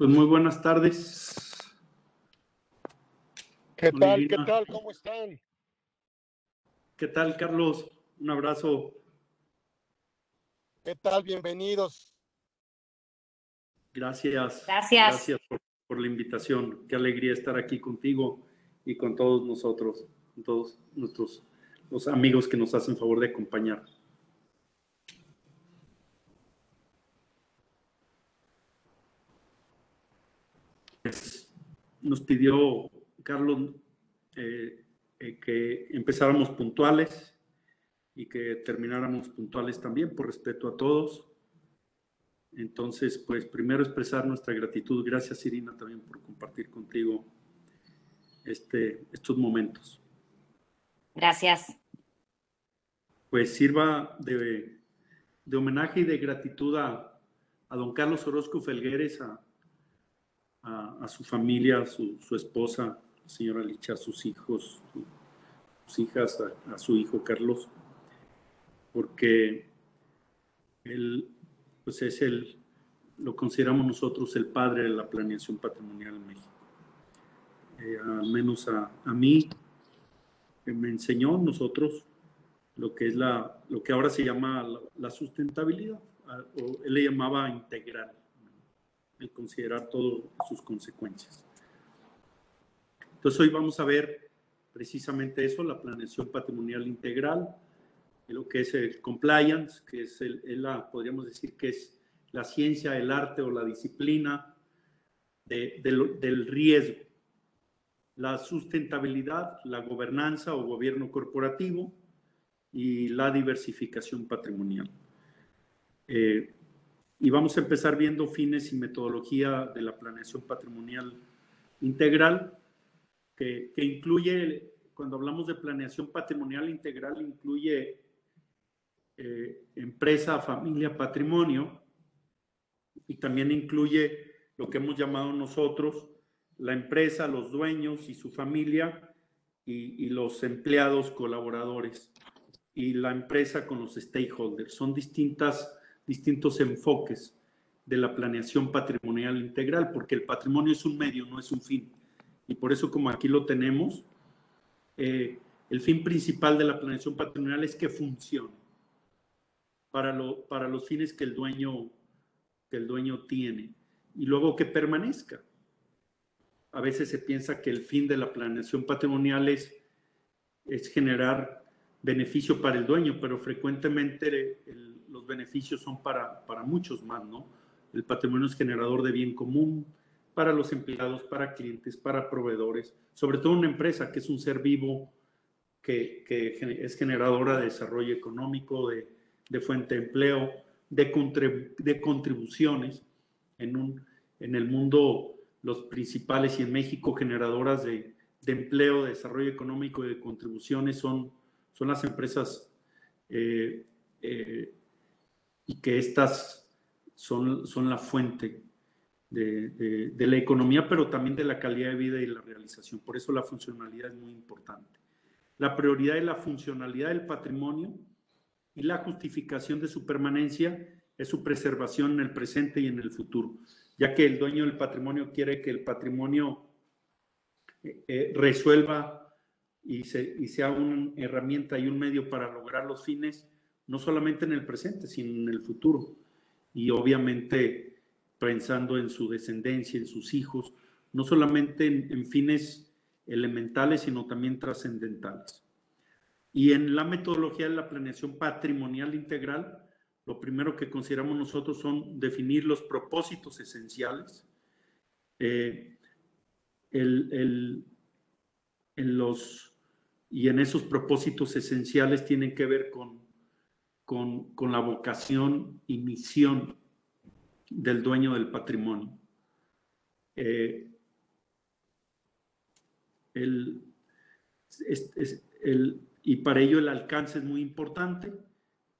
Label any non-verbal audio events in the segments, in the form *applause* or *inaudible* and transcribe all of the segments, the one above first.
Pues muy buenas tardes. ¿Qué tal? ¿Qué tal? ¿Cómo están? ¿Qué tal, Carlos? Un abrazo. ¿Qué tal? Bienvenidos. Gracias. Gracias. Gracias por, la invitación. Qué alegría estar aquí contigo y con todos nosotros, con todos nuestros los amigos que nos hacen favor de acompañar. Nos pidió Carlos eh, eh, que empezáramos puntuales y que termináramos puntuales también por respeto a todos. Entonces, pues primero expresar nuestra gratitud. Gracias, Irina, también por compartir contigo este, estos momentos. Gracias. Pues sirva de, homenaje y de gratitud a, a don Carlos Orozco Felgueres, a, a, su familia, a su, esposa, señora Licha, sus hijos, sus hijas, a, su hijo Carlos, porque él pues es el, lo consideramos nosotros el padre de la planeación patrimonial en México. Eh, al menos a, mí, me enseñó nosotros lo que es la, lo que ahora se llama la, sustentabilidad, o él le llamaba integral el considerar todas sus consecuencias. Entonces hoy vamos a ver precisamente eso, la planeación patrimonial integral, lo que es el compliance, que es, la, podríamos decir que es la ciencia, el arte o la disciplina del riesgo, la sustentabilidad, la gobernanza o gobierno corporativo y la diversificación patrimonial. Eh, y vamos a empezar viendo fines y metodología de la planeación patrimonial integral, que, incluye, cuando hablamos de planeación patrimonial integral, incluye eh, empresa, familia, patrimonio, y también incluye lo que hemos llamado nosotros la empresa, los dueños y su familia, y, y los empleados colaboradores, y la empresa con los stakeholders. Son distintas distintos enfoques de la planeación patrimonial integral, porque el patrimonio es un medio, no es un fin. Y por eso, como aquí lo tenemos, eh, el fin principal de la planeación patrimonial es que funcione para, lo, para los fines que el, dueño, que el dueño tiene y luego que permanezca. A veces se piensa que el fin de la planeación patrimonial es, es generar beneficio para el dueño, pero frecuentemente el, los beneficios son para, para muchos más, ¿no? El patrimonio es generador de bien común para los empleados, para clientes, para proveedores, sobre todo una empresa que es un ser vivo que, que es generadora de desarrollo económico, de, de fuente de empleo, de, de contribuciones. En, un, en el mundo, los principales y en México generadoras de, de empleo, de desarrollo económico y de contribuciones son, son las empresas eh, eh, y que estas son, son la fuente de, de, la economía, pero también de la calidad de vida y la realización. Por eso la funcionalidad es muy importante. La prioridad es la funcionalidad del patrimonio y la justificación de su permanencia es su preservación en el presente y en el futuro, ya que el dueño del patrimonio quiere que el patrimonio eh, eh, resuelva y, se, y sea una herramienta y un medio para lograr los fines no solamente en el presente, sino en el futuro. Y obviamente pensando en su descendencia, en sus hijos, no solamente en, fines elementales, sino también trascendentales. Y en la metodología de la planeación patrimonial integral, lo primero que consideramos nosotros son definir los propósitos esenciales. Eh, en los, y en esos propósitos esenciales tienen que ver con con, la vocación y misión del dueño del patrimonio. Eh, y para ello el alcance es muy importante.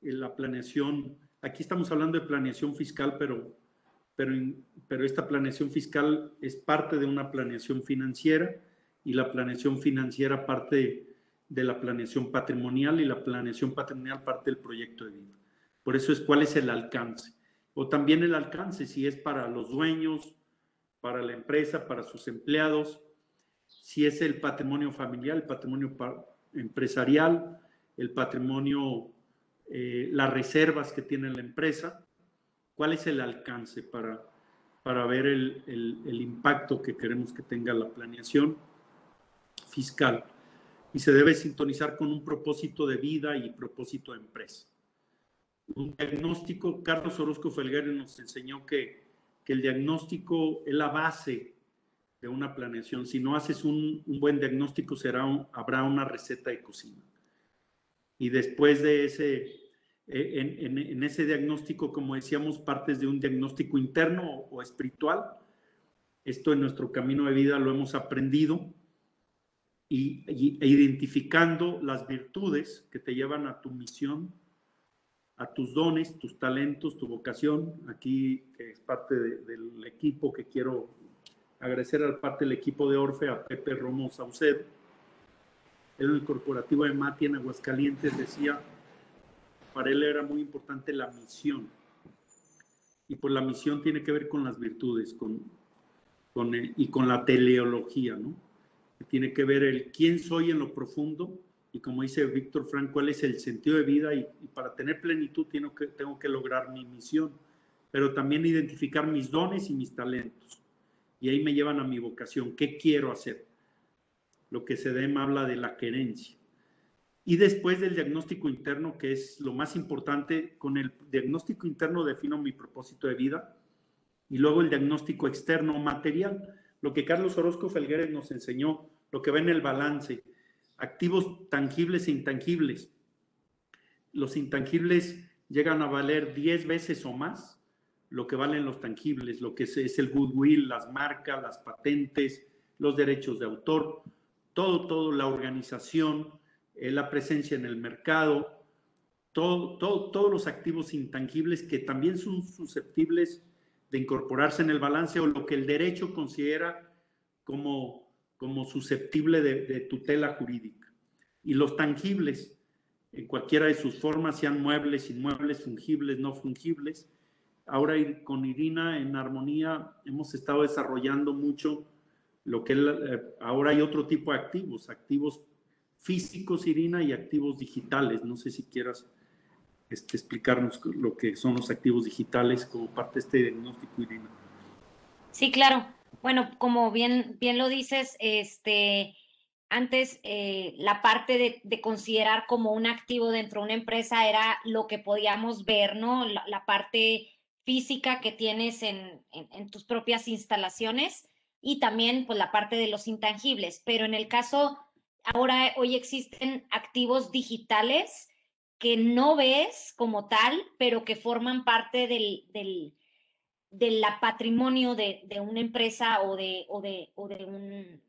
La planeación, aquí estamos hablando de planeación fiscal, pero, pero, pero esta planeación fiscal es parte de una planeación financiera y la planeación financiera parte de la planeación patrimonial y la planeación patrimonial parte del proyecto de vida. Por eso es cuál es el alcance. O también el alcance, si es para los dueños, para la empresa, para sus empleados, si es el patrimonio familiar, el patrimonio empresarial, el patrimonio, eh, las reservas que tiene la empresa, cuál es el alcance para, para ver el, el impacto que queremos que tenga la planeación fiscal y se debe sintonizar con un propósito de vida y propósito de empresa. Un diagnóstico, Carlos Orozco Felgueres nos enseñó que, que, el diagnóstico es la base de una planeación. Si no haces un, buen diagnóstico, será habrá una receta de cocina. Y después de ese, eh, en, ese diagnóstico, como decíamos, partes de un diagnóstico interno o espiritual. Esto en nuestro camino de vida lo hemos aprendido y, e identificando las virtudes que te llevan a tu misión, a tus dones, tus talentos, tu vocación. Aquí, que es parte de, del equipo que quiero agradecer al parte del equipo de Orfe, a Pepe Romo Saucedo. En el corporativo de Mati en Aguascalientes decía, para él era muy importante la misión. Y pues la misión tiene que ver con las virtudes con, con y con la teleología, ¿no? Tiene que ver el quién soy en lo profundo y como dice Víctor Frank, cuál es el sentido de vida y, para tener plenitud tengo que, tengo que lograr mi misión, pero también identificar mis dones y mis talentos. Y ahí me llevan a mi vocación, ¿qué quiero hacer? Lo que se dem habla de la querencia. Y después del diagnóstico interno, que es lo más importante, con el diagnóstico interno defino mi propósito de vida y luego el diagnóstico externo material lo que Carlos Orozco Felgueres nos enseñó, lo que va en el balance, activos tangibles e intangibles. Los intangibles llegan a valer 10 veces o más lo que valen los tangibles, lo que es, el goodwill, las marcas, las patentes, los derechos de autor, todo, todo, la organización, eh, la presencia en el mercado, todo, todo, todos los activos intangibles que también son susceptibles de incorporarse en el balance o lo que el derecho considera como, como susceptible de, de tutela jurídica. Y los tangibles, en cualquiera de sus formas, sean muebles, inmuebles, fungibles, no fungibles. Ahora con Irina en armonía hemos estado desarrollando mucho lo que eh, ahora hay otro tipo de activos, activos físicos, Irina, y activos digitales. No sé si quieras este, explicarnos lo que son los activos digitales como parte de este diagnóstico, Irina. Sí, claro. Bueno, como bien, bien lo dices, este, antes eh, la parte de, de, considerar como un activo dentro de una empresa era lo que podíamos ver, ¿no? La, la parte física que tienes en, en, en, tus propias instalaciones y también pues la parte de los intangibles. Pero en el caso, ahora hoy existen activos digitales que no ves como tal, pero que forman parte del, del, del patrimonio de, de, una empresa o de, o, de, o de un,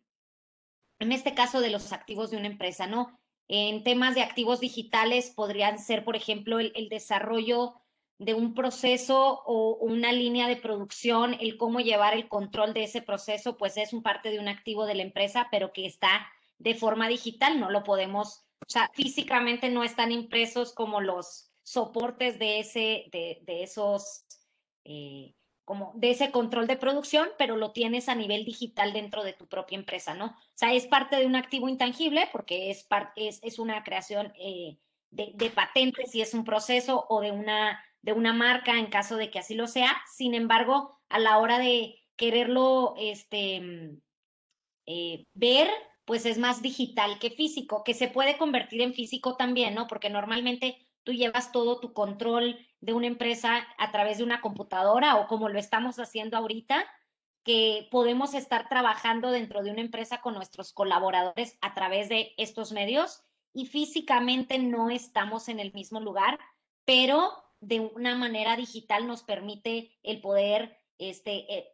en este caso de los activos de una empresa, ¿no? En temas de activos digitales podrían ser, por ejemplo, el, el desarrollo de un proceso o una línea de producción, el cómo llevar el control de ese proceso, pues es un parte de un activo de la empresa, pero que está de forma digital, no lo podemos o sea, físicamente no están impresos como los soportes de ese, de, de esos, eh, como de ese control de producción, pero lo tienes a nivel digital dentro de tu propia empresa, ¿no? O sea, es parte de un activo intangible porque es, es, es una creación eh, de, de, patentes y es un proceso o de una, de una marca en caso de que así lo sea. Sin embargo, a la hora de quererlo este, eh, ver, pues es más digital que físico, que se puede convertir en físico también, ¿no? Porque normalmente tú llevas todo tu control de una empresa a través de una computadora o como lo estamos haciendo ahorita, que podemos estar trabajando dentro de una empresa con nuestros colaboradores a través de estos medios y físicamente no estamos en el mismo lugar, pero de una manera digital nos permite el poder este, eh,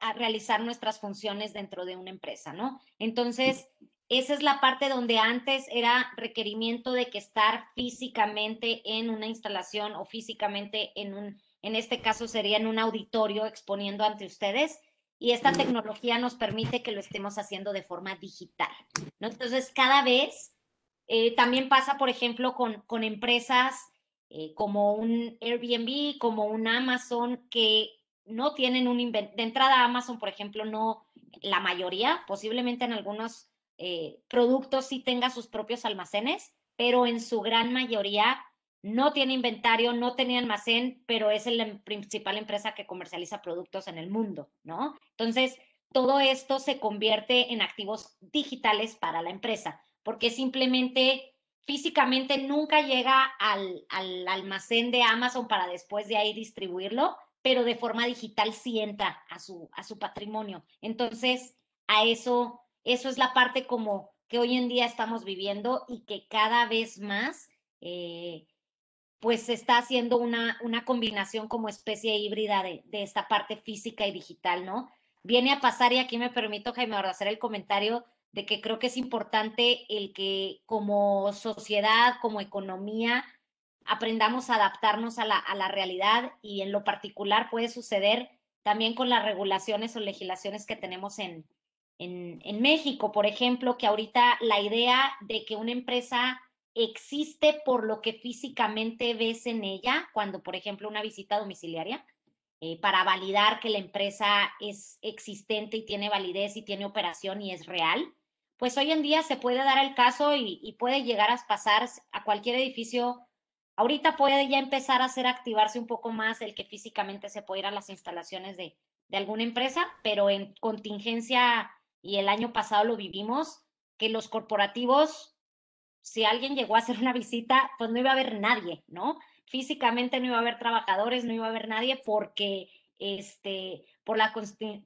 a realizar nuestras funciones dentro de una empresa, ¿no? Entonces, esa es la parte donde antes era requerimiento de que estar físicamente en una instalación o físicamente en un, en este caso sería en un auditorio exponiendo ante ustedes. Y esta tecnología nos permite que lo estemos haciendo de forma digital, ¿no? Entonces, cada vez eh, también pasa, por ejemplo, con, con empresas eh, como un Airbnb, como un Amazon, que no tienen un de entrada Amazon, por ejemplo, no, la mayoría, posiblemente en algunos eh, productos sí tenga sus propios almacenes, pero en su gran mayoría no tiene inventario, no tiene almacén, pero es la principal empresa que comercializa productos en el mundo, ¿no? Entonces, todo esto se convierte en activos digitales para la empresa, porque simplemente físicamente nunca llega al, al almacén de Amazon para después de ahí distribuirlo, pero de forma digital sí entra a su, a su patrimonio. Entonces, a eso, eso es la parte como que hoy en día estamos viviendo y que cada vez más eh, pues se está haciendo una, una combinación como especie híbrida de, de, esta parte física y digital, ¿no? Viene a pasar, y aquí me permito, Jaime, hacer el comentario de que creo que es importante el que como sociedad, como economía, aprendamos a adaptarnos a la, a la realidad y en lo particular puede suceder también con las regulaciones o legislaciones que tenemos en, en, México, por ejemplo, que ahorita la idea de que una empresa existe por lo que físicamente ves en ella, cuando, por ejemplo, una visita domiciliaria, eh, para validar que la empresa es existente y tiene validez y tiene operación y es real, pues hoy en día se puede dar el caso y puede llegar a pasar a cualquier edificio. Ahorita puede ya empezar a hacer activarse un poco más el que físicamente se puede ir a las instalaciones de, de alguna empresa, pero en contingencia, y el año pasado lo vivimos, que los corporativos si alguien llegó a hacer una visita, pues no iba a haber nadie, ¿no? Físicamente no iba a haber trabajadores, no iba a haber nadie porque este, por la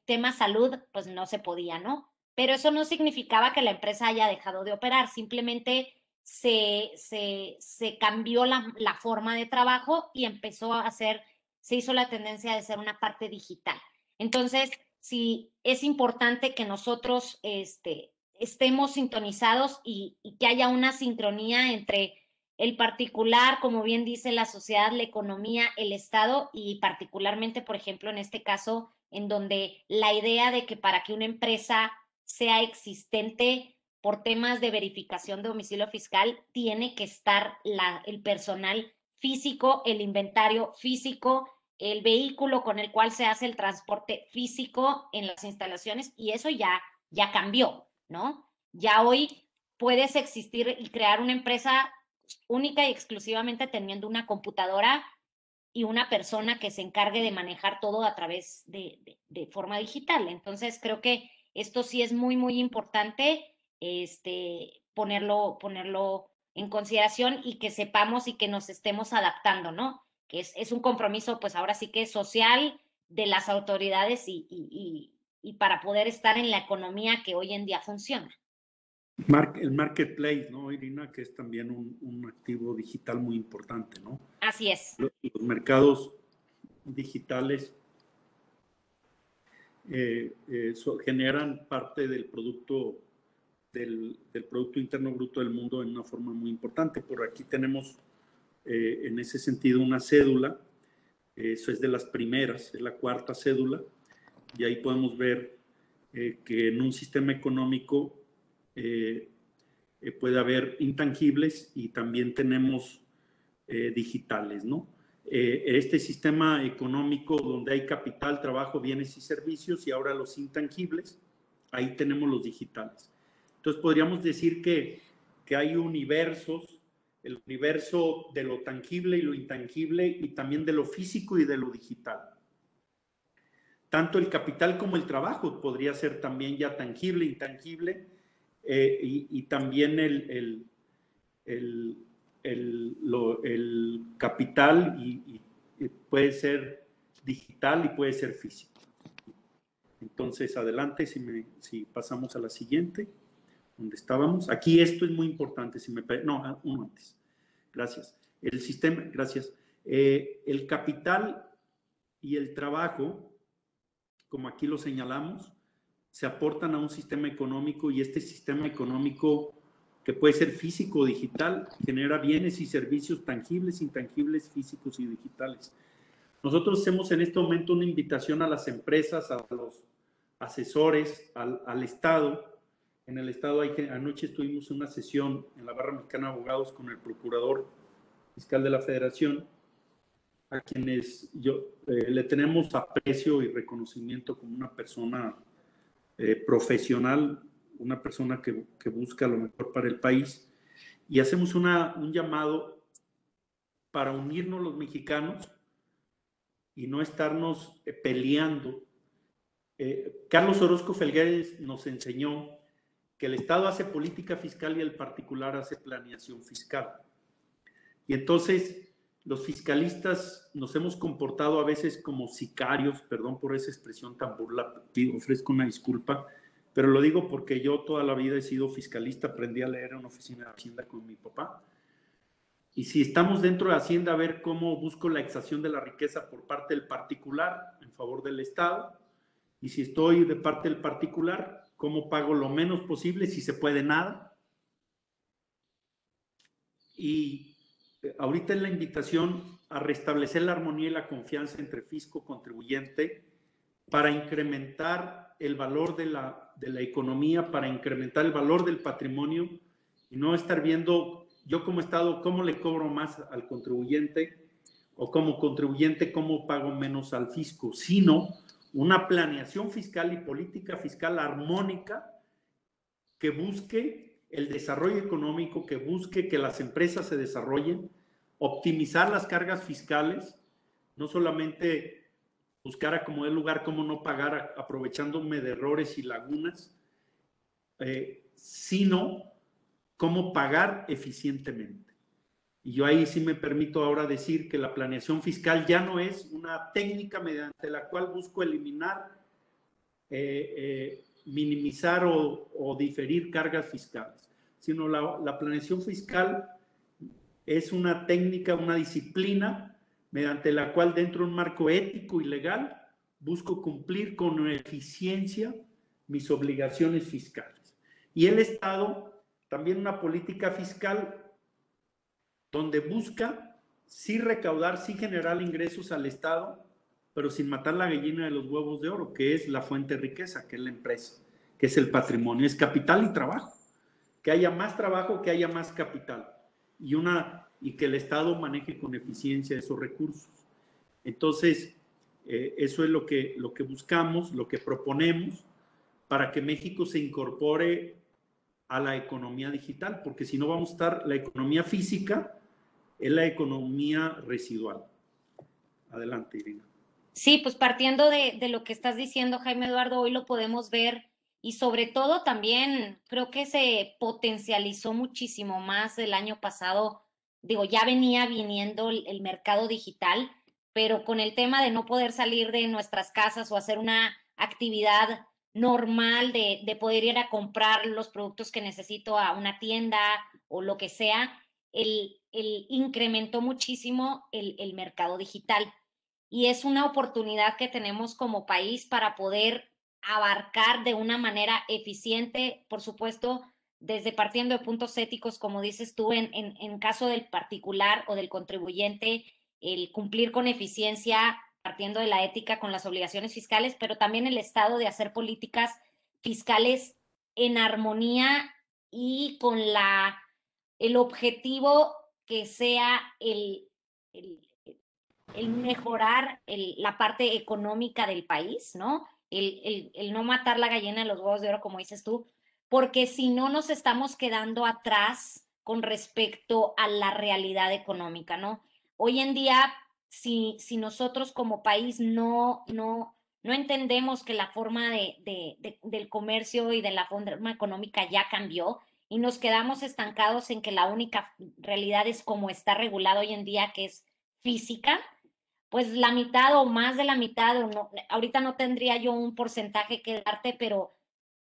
tema salud, pues no se podía, ¿no? Pero eso no significaba que la empresa haya dejado de operar, simplemente se, se, cambió la, la, forma de trabajo y empezó a hacer, se hizo la tendencia de ser una parte digital. Entonces, sí, es importante que nosotros este, estemos sintonizados y, que haya una sincronía entre el particular, como bien dice la sociedad, la economía, el Estado y particularmente, por ejemplo, en este caso, en donde la idea de que para que una empresa sea existente por temas de verificación de domicilio fiscal, tiene que estar el personal físico, el inventario físico, el vehículo con el cual se hace el transporte físico en las instalaciones y eso ya, ya cambió. ¿no? Ya hoy puedes existir y crear una empresa única y exclusivamente teniendo una computadora y una persona que se encargue de manejar todo a través de, de, forma digital. Entonces, creo que esto sí es muy, muy importante este, ponerlo, ponerlo en consideración y que sepamos y que nos estemos adaptando, ¿no? Que es, es un compromiso, pues ahora sí que es social de las autoridades y, y, y para poder estar en la economía que hoy en día funciona. El marketplace, ¿no, Irina? Que es también un, un activo digital muy importante, ¿no? Así es. Los, los mercados digitales eh, eh, so, generan parte del producto del, Producto Interno Bruto del mundo en una forma muy importante. Por aquí tenemos eh, en ese sentido una cédula, eso es de las primeras, es la cuarta cédula, y ahí podemos ver eh, que en un sistema económico eh, puede haber intangibles y también tenemos digitales, ¿no? Este sistema económico donde hay capital, trabajo, bienes y servicios y ahora los intangibles, ahí tenemos los digitales. Entonces podríamos decir que, que hay universos, el universo de lo tangible y lo intangible y también de lo físico y de lo digital tanto el capital como el trabajo podría ser también ya tangible, intangible, eh, y, y, también el, el, el, el lo, capital y, y, puede ser digital y puede ser físico. Entonces, adelante, si, me, si pasamos a la siguiente, donde estábamos. Aquí esto es muy importante, si me no, ah, uno antes. Gracias. El sistema, gracias. Eh, el capital y el trabajo como aquí lo señalamos, se aportan a un sistema económico y este sistema económico, que puede ser físico o digital, genera bienes y servicios tangibles, intangibles, físicos y digitales. Nosotros hacemos en este momento una invitación a las empresas, a los asesores, al, al Estado. En el Estado hay anoche estuvimos en una sesión en la Barra Mexicana de Abogados con el Procurador Fiscal de la Federación a quienes yo, eh, le tenemos aprecio y reconocimiento como una persona eh, profesional, una persona que, que, busca lo mejor para el país. Y hacemos una, un llamado para unirnos los mexicanos y no estarnos eh, peleando. Carlos Orozco Felguérez nos enseñó que el Estado hace política fiscal y el particular hace planeación fiscal. Y entonces los fiscalistas nos hemos comportado a veces como sicarios, perdón por esa expresión tan burla, ofrezco una disculpa, pero lo digo porque yo toda la vida he sido fiscalista, aprendí a leer en una oficina de Hacienda con mi papá. Y si estamos dentro de Hacienda, a ver cómo busco la extracción de la riqueza por parte del particular en favor del Estado. Y si estoy de parte del particular, cómo pago lo menos posible, si se puede nada. Y ahorita es la invitación a restablecer la armonía y la confianza entre fisco contribuyente para incrementar el valor de la, de la economía, para incrementar el valor del patrimonio y no estar viendo yo como Estado cómo le cobro más al contribuyente o como contribuyente cómo pago menos al fisco, sino una planeación fiscal y política fiscal armónica que busque el desarrollo económico, que busque que las empresas se desarrollen, optimizar las cargas fiscales, no solamente buscar a como lugar cómo no pagar aprovechándome de errores y lagunas, eh, sino cómo pagar eficientemente. Y yo ahí sí me permito ahora decir que la planeación fiscal ya no es una técnica mediante la cual busco eliminar eh, eh, minimizar o, diferir cargas fiscales, sino la, planeación fiscal es una técnica, una disciplina mediante la cual dentro de un marco ético y legal busco cumplir con eficiencia mis obligaciones fiscales. Y el Estado, también una política fiscal donde busca sí recaudar, sí generar ingresos al Estado, pero sin matar la gallina de los huevos de oro, que es la fuente de riqueza, que es la empresa, que es el patrimonio, es capital y trabajo. Que haya más trabajo, que haya más capital. Y, una, y que el Estado maneje con eficiencia esos recursos. Entonces, eh, eso es lo que, lo que buscamos, lo que proponemos para que México se incorpore a la economía digital, porque si no vamos a estar, la economía física es la economía residual. Adelante, Irina. Sí, pues partiendo de, lo que estás diciendo, Jaime Eduardo, hoy lo podemos ver y sobre todo también creo que se potencializó muchísimo más el año pasado. Digo, ya venía viniendo el, mercado digital, pero con el tema de no poder salir de nuestras casas o hacer una actividad normal de, de, poder ir a comprar los productos que necesito a una tienda o lo que sea, el, el incrementó muchísimo el, el mercado digital. Y es una oportunidad que tenemos como país para poder abarcar de una manera eficiente, por supuesto, desde partiendo de puntos éticos, como dices tú, en, en, caso del particular o del contribuyente, el cumplir con eficiencia, partiendo de la ética con las obligaciones fiscales, pero también el Estado de hacer políticas fiscales en armonía y con la, el objetivo que sea el, el mejorar la parte económica del país, ¿no? El, el, no matar la gallina de los huevos de oro, como dices tú, porque si no nos estamos quedando atrás con respecto a la realidad económica, ¿no? Hoy en día, si, si nosotros como país no, no, no entendemos que la forma de, del comercio y de la forma económica ya cambió y nos quedamos estancados en que la única realidad es como está regulado hoy en día, que es física, pues la mitad o más de la mitad, o no, ahorita no tendría yo un porcentaje que darte, pero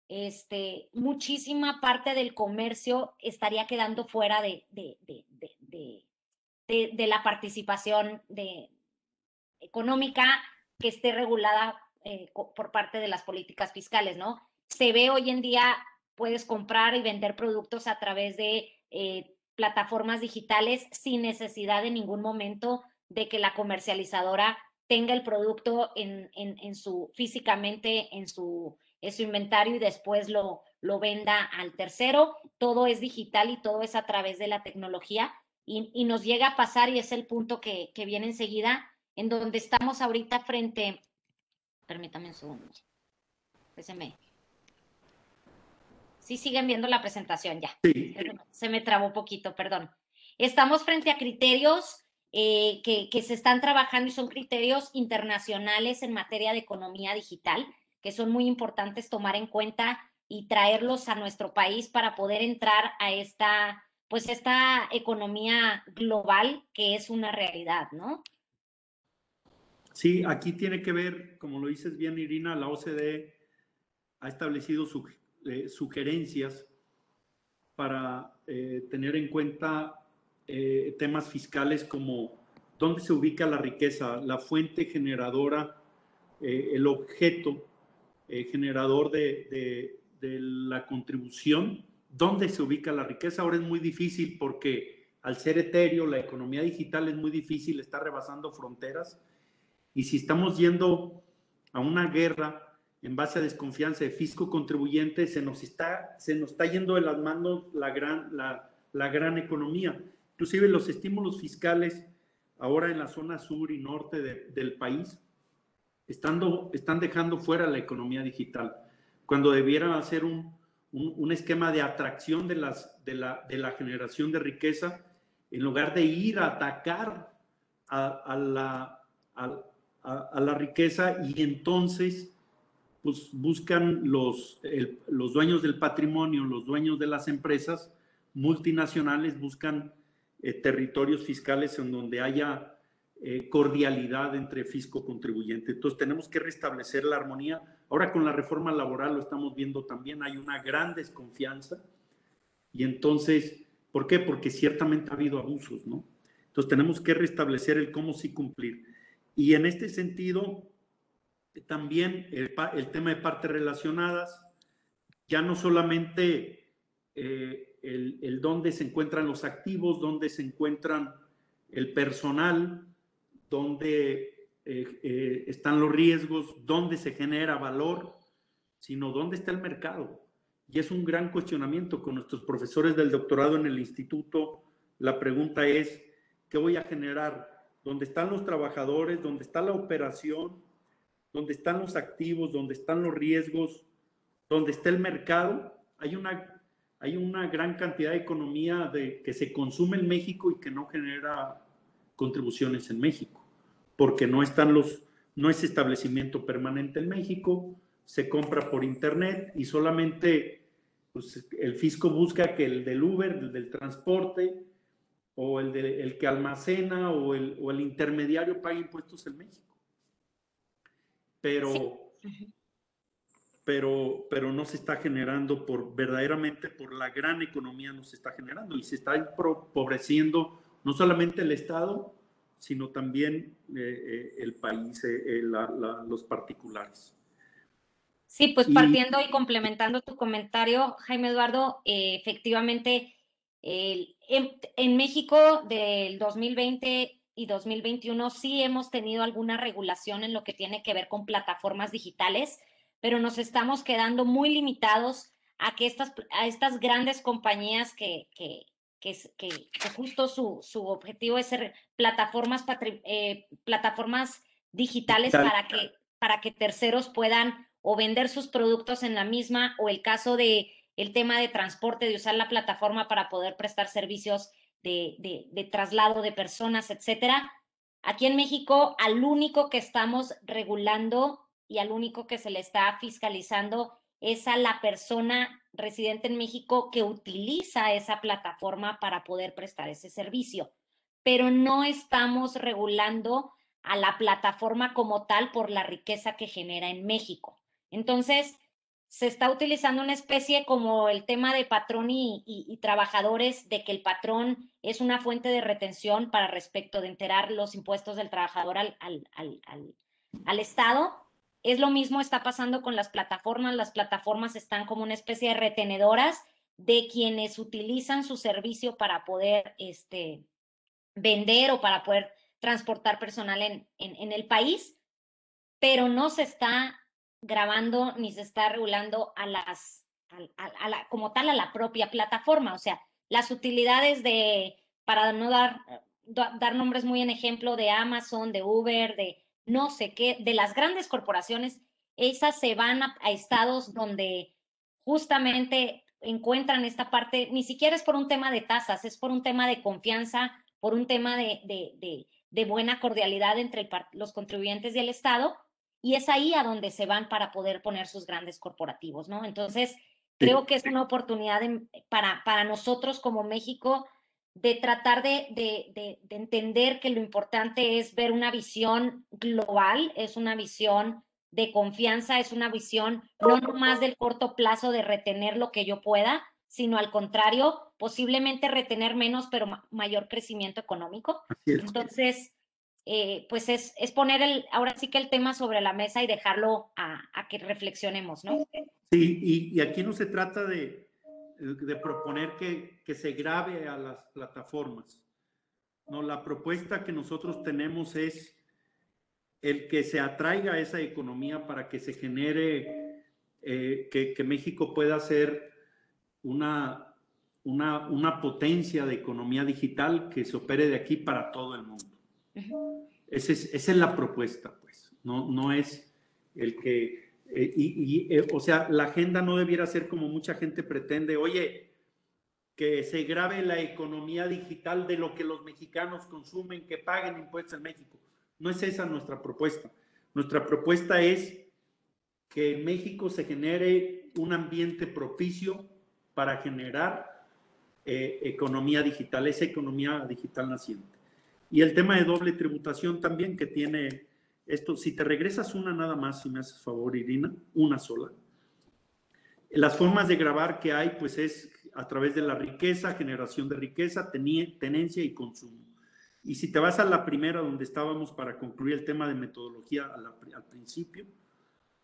este, muchísima parte del comercio estaría quedando fuera de, de, de, de la participación económica que esté regulada eh, por parte de las políticas fiscales, ¿no? Se ve hoy en día, puedes comprar y vender productos a través de eh, plataformas digitales sin necesidad de ningún momento de que la comercializadora tenga el producto en, en, su físicamente en su, en su inventario y después lo, lo venda al tercero. Todo es digital y todo es a través de la tecnología. Y, y nos llega a pasar, y es el punto que, que viene enseguida, en donde estamos ahorita frente, permítame un segundo, me Sí, siguen viendo la presentación ya. Sí. Se me trabó un poquito, perdón. Estamos frente a criterios eh, que, que, se están trabajando y son criterios internacionales en materia de economía digital, que son muy importantes tomar en cuenta y traerlos a nuestro país para poder entrar a esta, pues esta economía global que es una realidad, ¿no? Sí, aquí tiene que ver, como lo dices bien, Irina, la OCDE ha establecido eh, sugerencias para eh, tener en cuenta eh, temas fiscales como dónde se ubica la riqueza, la fuente generadora, el objeto generador de, de la contribución, dónde se ubica la riqueza. Ahora es muy difícil porque al ser etéreo, la economía digital es muy difícil, está rebasando fronteras. Y si estamos yendo a una guerra en base a desconfianza de fisco contribuyente, se nos está, se nos está yendo de las manos la gran, la, la gran economía. Inclusive los estímulos fiscales ahora en la zona sur y norte del país estando, están dejando fuera la economía digital cuando debieran hacer un, un, esquema de atracción de, las, de, la, de la generación de riqueza, en lugar de ir a atacar a, a la, a, a, la riqueza y entonces pues buscan los, los dueños del patrimonio, los dueños de las empresas multinacionales, buscan eh, territorios fiscales en donde haya eh, cordialidad entre fisco contribuyente. Entonces tenemos que restablecer la armonía. Ahora con la reforma laboral lo estamos viendo también, hay una gran desconfianza y entonces, ¿por qué? Porque ciertamente ha habido abusos, ¿no? Entonces tenemos que restablecer el cómo sí cumplir. Y en este sentido, también el, tema de partes relacionadas, ya no solamente eh, el, dónde se encuentran los activos, dónde se encuentran el personal, dónde eh, eh, están los riesgos, dónde se genera valor, sino dónde está el mercado. Y es un gran cuestionamiento con nuestros profesores del doctorado en el instituto. La pregunta es, ¿qué voy a generar? ¿Dónde están los trabajadores? ¿Dónde está la operación? ¿Dónde están los activos? ¿Dónde están los riesgos? ¿Dónde está el mercado? Hay una, hay una gran cantidad de economía de, que se consume en México y que no genera contribuciones en México porque no están los, no es establecimiento permanente en México, se compra por internet y solamente pues, el fisco busca que el del Uber, el del transporte o el, el que almacena o el, o el intermediario pague impuestos en México. Pero, pero, pero no se está generando por verdaderamente por la gran economía no se está generando y se está empobreciendo no solamente el Estado, sino también eh, eh, el país, eh, los particulares. Sí, pues partiendo y, complementando tu comentario, Jaime Eduardo, efectivamente, en, México del 2020 y 2021 sí hemos tenido alguna regulación en lo que tiene que ver con plataformas digitales, pero nos estamos quedando muy limitados a que estas, a estas grandes compañías que, que, que, justo su, su, objetivo es ser plataformas, eh, plataformas digitales para que, para que terceros puedan o vender sus productos en la misma o el caso de el tema de transporte, de usar la plataforma para poder prestar servicios de, traslado de personas, etcétera. Aquí en México, al único que estamos regulando y al único que se le está fiscalizando es a la persona residente en México que utiliza esa plataforma para poder prestar ese servicio, pero no estamos regulando a la plataforma como tal por la riqueza que genera en México. Entonces, se está utilizando una especie como el tema de patrón y, trabajadores, de que el patrón es una fuente de retención para respecto de enterar los impuestos del trabajador al, al, al, al Estado es lo mismo está pasando con las plataformas. Las plataformas están como una especie de retenedoras de quienes utilizan su servicio para poder este, vender o para poder transportar personal en, en, el país, pero no se está grabando ni se está regulando a las, como tal a la propia plataforma. O sea, las utilidades de, para no dar dar nombres muy en ejemplo de Amazon, de Uber, de no sé qué, de las grandes corporaciones, esas se van a, estados donde justamente encuentran esta parte, ni siquiera es por un tema de tasas, es por un tema de confianza, por un tema de, de, de, buena cordialidad entre los contribuyentes y el Estado, y es ahí a donde se van para poder poner sus grandes corporativos, ¿no? Entonces, creo que es una oportunidad para, para nosotros como México de tratar de, de, de, entender que lo importante es ver una visión global, es una visión de confianza, es una visión no más del corto plazo de retener lo que yo pueda, sino al contrario, posiblemente retener menos, pero mayor crecimiento económico. Entonces, eh, pues es, es, poner el, ahora sí que el tema sobre la mesa y dejarlo a, a que reflexionemos, ¿no? Sí, y, aquí no se trata de, de proponer que, que, se grabe a las plataformas. No, la propuesta que nosotros tenemos es el que se atraiga esa economía para que se genere, eh, que, que, México pueda ser una, una, una, potencia de economía digital que se opere de aquí para todo el mundo. Es, esa es la propuesta, pues. No, es el que eh, y, eh, o sea, la agenda no debiera ser como mucha gente pretende, oye, que se grave la economía digital de lo que los mexicanos consumen, que paguen impuestos en México. No es esa nuestra propuesta. Nuestra propuesta es que en México se genere un ambiente propicio para generar eh, economía digital, esa economía digital naciente. Y el tema de doble tributación también que tiene esto, si te regresas una nada más, si me haces favor, Irina, una sola. Las formas de grabar que hay, pues es a través de la riqueza, generación de riqueza, tenencia y consumo. Y si te vas a la primera donde estábamos para concluir el tema de metodología al principio.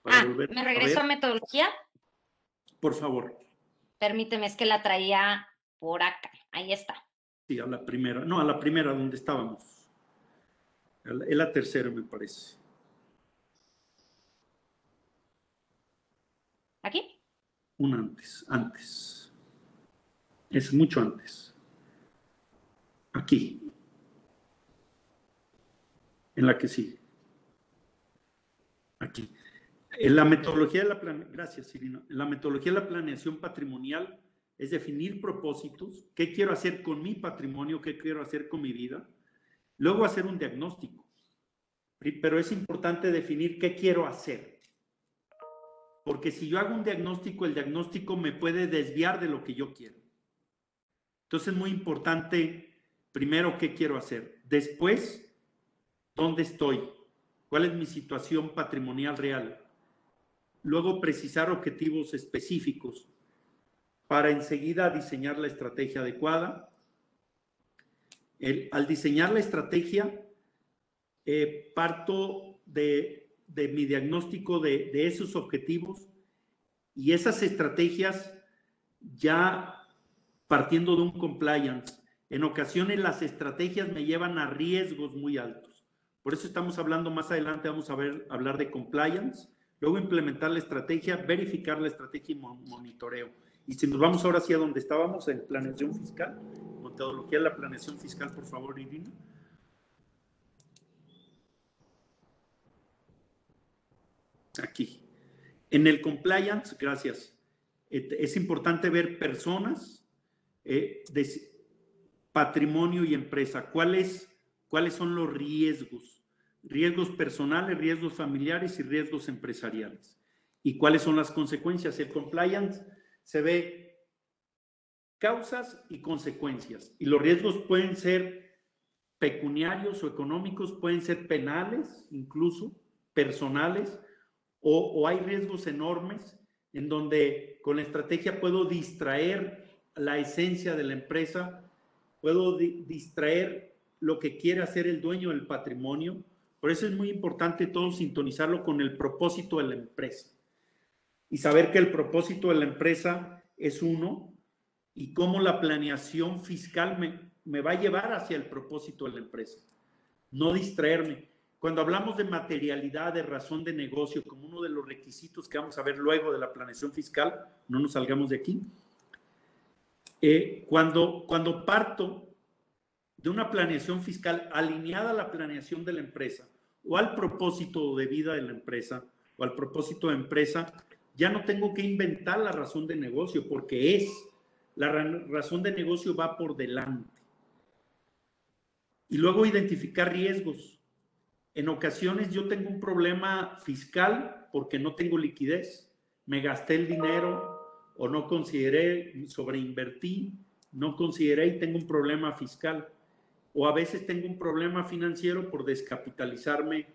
ah, ¿me regreso a, a metodología? Por favor. Permíteme, es que la traía por acá. Ahí está. Sí, a la primera. No, a la primera donde estábamos. Es la tercera, me parece. ¿Aquí? Un antes, antes. Es mucho antes. Aquí. En la que sí. Aquí. En la metodología de la gracias, Irina. En la metodología de la planeación patrimonial es definir propósitos, qué quiero hacer con mi patrimonio, qué quiero hacer con mi vida, Luego hacer un diagnóstico. Pero es importante definir qué quiero hacer. Porque si yo hago un diagnóstico, el diagnóstico me puede desviar de lo que yo quiero. Entonces es muy importante, primero, qué quiero hacer. Después, dónde estoy. ¿Cuál es mi situación patrimonial real? Luego, precisar objetivos específicos para enseguida diseñar la estrategia adecuada al diseñar la estrategia, eh, parto de, mi diagnóstico de, esos objetivos y esas estrategias ya partiendo de un compliance. En ocasiones las estrategias me llevan a riesgos muy altos. Por eso estamos hablando más adelante, vamos a hablar de compliance, luego implementar la estrategia, verificar la estrategia y monitoreo. Y si nos vamos ahora hacia donde estábamos, en planeación fiscal, metodología de la planeación fiscal, por favor, Irina. Aquí. En el compliance, gracias. Es importante ver personas, eh, patrimonio y empresa. ¿Cuáles, ¿Cuáles son los riesgos? Riesgos personales, riesgos familiares y riesgos empresariales. ¿Y cuáles son las consecuencias? El compliance se ve causas y consecuencias. Y los riesgos pueden ser pecuniarios o económicos, pueden ser penales, incluso personales, o, hay riesgos enormes en donde con la estrategia puedo distraer la esencia de la empresa, puedo distraer lo que quiere hacer el dueño del patrimonio. Por eso es muy importante todo sintonizarlo con el propósito de la empresa y saber que el propósito de la empresa es uno, y cómo la planeación fiscal me, va a llevar hacia el propósito de la empresa. No distraerme. Cuando hablamos de materialidad, de razón de negocio, como uno de los requisitos que vamos a ver luego de la planeación fiscal, no nos salgamos de aquí. Eh, cuando, cuando parto de una planeación fiscal alineada a la planeación de la empresa o al propósito de vida de la empresa o al propósito de empresa, ya no tengo que inventar la razón de negocio porque es, la razón de negocio va por delante. Y luego identificar riesgos. En ocasiones yo tengo un problema fiscal porque no tengo liquidez. Me gasté el dinero o no consideré, sobreinvertí, no consideré y tengo un problema fiscal. O a veces tengo un problema financiero por descapitalizarme,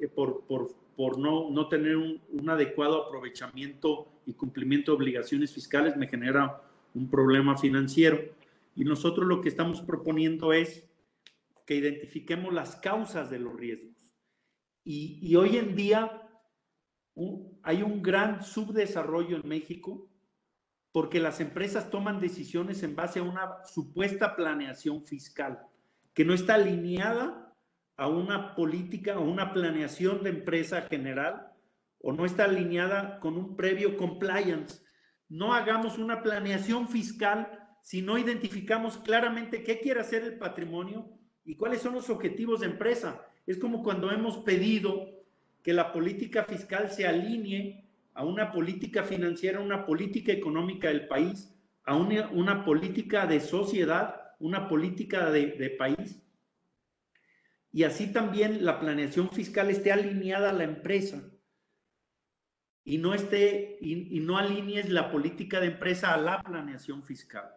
eh, por, no, no tener un, adecuado aprovechamiento y cumplimiento de obligaciones fiscales, me genera un problema financiero. Y nosotros lo que estamos proponiendo es que identifiquemos las causas de los riesgos. Y hoy en día hay un gran subdesarrollo en México porque las empresas toman decisiones en base a una supuesta planeación fiscal que no está alineada a una política o una planeación de empresa general o no está alineada con un previo compliance. No hagamos una planeación fiscal si no identificamos claramente qué quiere hacer el patrimonio y cuáles son los objetivos de empresa. Es como cuando hemos pedido que la política fiscal se alinee a una política financiera, una política económica del país, a una, una política de sociedad, una política de, de país y así también la planeación fiscal esté alineada a la empresa y no esté y, no alinees la política de empresa a la planeación fiscal.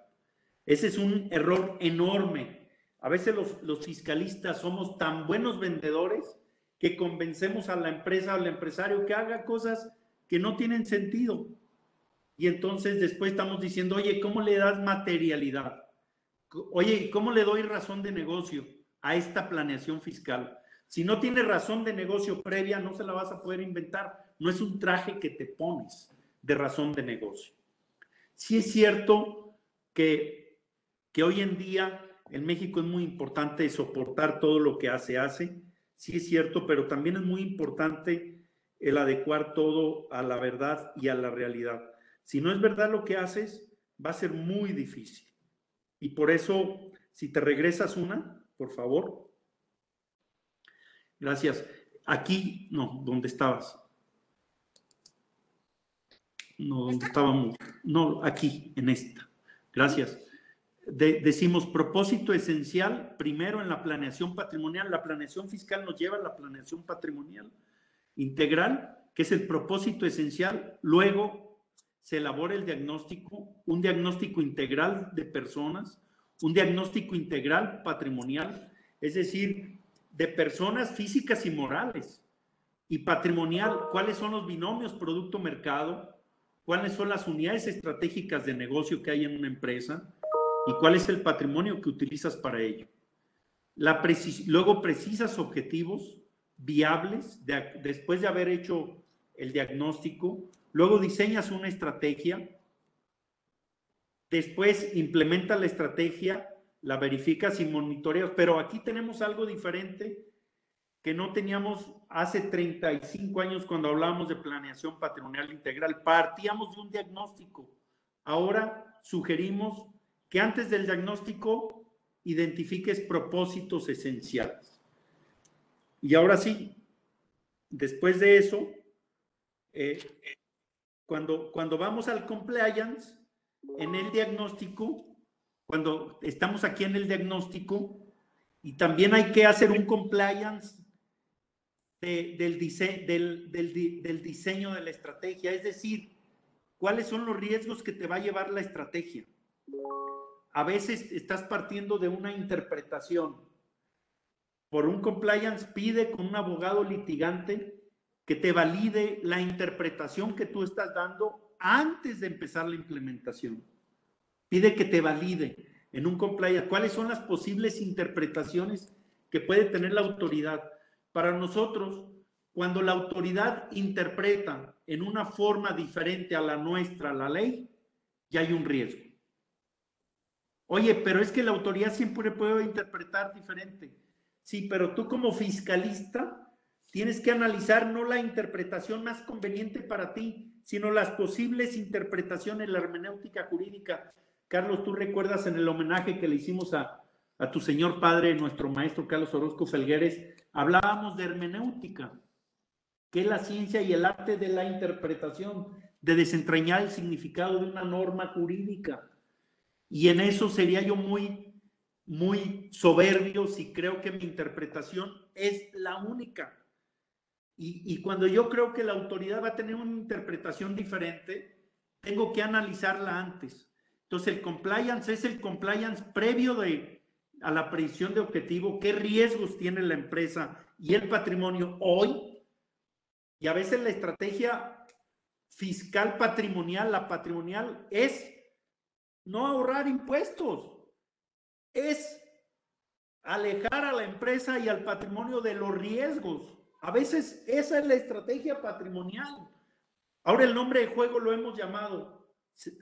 Ese es un error enorme. A veces los, los fiscalistas somos tan buenos vendedores que convencemos a la empresa o al empresario que haga cosas que no tienen sentido. Y entonces después estamos diciendo, oye, ¿cómo le das materialidad? Oye, ¿cómo le doy razón de negocio? A esta planeación fiscal. Si no tiene razón de negocio previa, no se la vas a poder inventar. No es un traje que te pones de razón de negocio. Sí es cierto que, que hoy en día en México es muy importante soportar todo lo que hace, hace. Sí es cierto, pero también es muy importante el adecuar todo a la verdad y a la realidad. Si no es verdad lo que haces, va a ser muy difícil. Y por eso, si te regresas una, por favor. Gracias. Aquí, no, ¿dónde estabas? No, ¿dónde estábamos? No, aquí, en esta. Gracias. decimos propósito esencial, primero en la planeación patrimonial. La planeación fiscal nos lleva a la planeación patrimonial integral, que es el propósito esencial. Luego se elabora el diagnóstico, un diagnóstico integral de personas, un diagnóstico integral patrimonial, es decir, de personas físicas y morales, y patrimonial, cuáles son los binomios producto-mercado, cuáles son las unidades estratégicas de negocio que hay en una empresa y cuál es el patrimonio que utilizas para ello. Luego precisas objetivos viables después de haber hecho el diagnóstico, luego diseñas una estrategia Después implementa la estrategia, la verificas y monitoreas, pero aquí tenemos algo diferente que no teníamos hace 35 años cuando hablábamos de planeación patrimonial integral. Partíamos de un diagnóstico. Ahora sugerimos que antes del diagnóstico identifiques propósitos esenciales. Y ahora sí, después de eso, eh, cuando, cuando vamos al compliance, en el diagnóstico, cuando estamos aquí en el diagnóstico, y también hay que hacer un compliance del, del, del diseño de la estrategia, es decir, cuáles son los riesgos que te va a llevar la estrategia. A veces estás partiendo de una interpretación. Por un compliance pide con un abogado litigante que te valide la interpretación que tú estás dando antes de empezar la implementación. Pide que te valide en un compliance cuáles son las posibles interpretaciones que puede tener la autoridad. Para nosotros, cuando la autoridad interpreta en una forma diferente a la nuestra la ley, ya hay un riesgo. Oye, pero es que la autoridad siempre puede interpretar diferente. Sí, pero tú como fiscalista tienes que analizar no la interpretación más conveniente para ti, sino las posibles interpretaciones, la hermenéutica jurídica. Carlos, tú recuerdas en el homenaje que le hicimos a, a tu señor padre, nuestro maestro Carlos Orozco Felgueres, hablábamos de hermenéutica, que es la ciencia y el arte de la interpretación, de desentrañar el significado de una norma jurídica. Y en eso sería yo muy, muy soberbio si creo que mi interpretación es la única. Y, cuando yo creo que la autoridad va a tener una interpretación diferente, tengo que analizarla antes. Entonces, el compliance es el compliance previo de, a la predicción de objetivo, qué riesgos tiene la empresa y el patrimonio hoy. Y a veces la estrategia fiscal patrimonial, la patrimonial, es no ahorrar impuestos, es alejar a la empresa y al patrimonio de los riesgos. A veces esa es la estrategia patrimonial. Ahora el nombre de juego lo hemos llamado.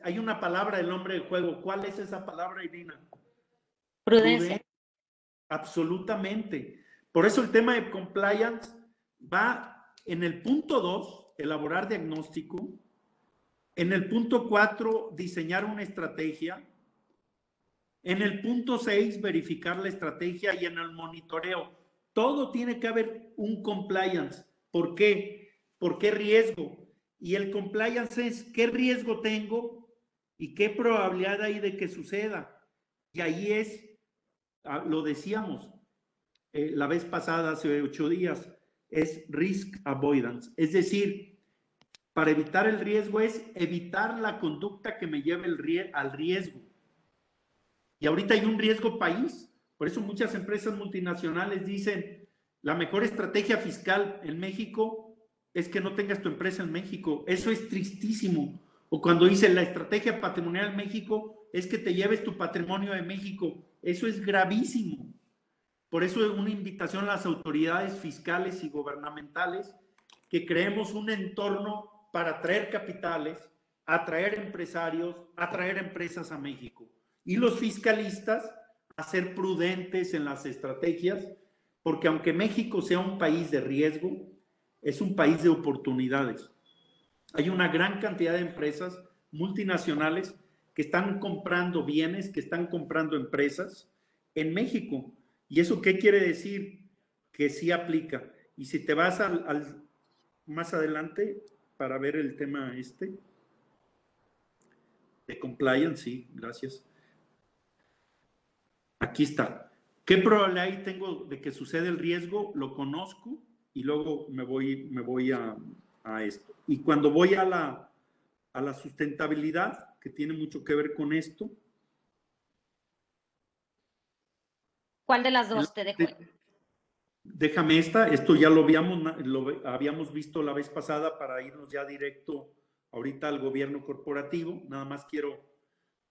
Hay una palabra del nombre de juego. ¿Cuál es esa palabra, Irina? Prudencia. Absolutamente. Por eso el tema de compliance va en el punto 2, elaborar diagnóstico. En el punto 4, diseñar una estrategia. En el punto 6, verificar la estrategia y en el monitoreo. Todo tiene que haber un compliance. ¿Por qué? ¿Por qué riesgo? Y el compliance es qué riesgo tengo y qué probabilidad hay de que suceda. Y ahí es Ah, lo decíamos eh, la vez pasada, hace ocho días, es risk avoidance. Es decir, para evitar el riesgo es evitar la conducta que me lleve al riesgo. Y ahorita hay un riesgo país. Por eso muchas empresas multinacionales dicen, la mejor estrategia fiscal en México es que no tengas tu empresa en México. Eso es tristísimo. O cuando dicen la estrategia patrimonial en México es que te lleves tu patrimonio de México. Eso es gravísimo. Por eso es una invitación a las autoridades fiscales y gubernamentales que creemos un entorno para atraer capitales, atraer empresarios, atraer empresas a México. Y los fiscalistas a ser prudentes en las estrategias, porque aunque México sea un país de riesgo, es un país de oportunidades. Hay una gran cantidad de empresas multinacionales que están comprando bienes, que están comprando empresas en México. ¿Y eso qué quiere decir? Que sí aplica. Y si te vas al, más adelante para ver el tema este de compliance, sí, gracias. Aquí está. ¿Qué probabilidad tengo de que suceda el riesgo? Lo conozco y luego me voy, me voy a, a esto. Y cuando voy a la, a la sustentabilidad, que tiene mucho que ver con esto. ¿Cuál de las dos te dejo? Déjame esta, esto ya lo habíamos, lo habíamos visto la vez pasada para irnos ya directo ahorita al gobierno corporativo. Nada más quiero,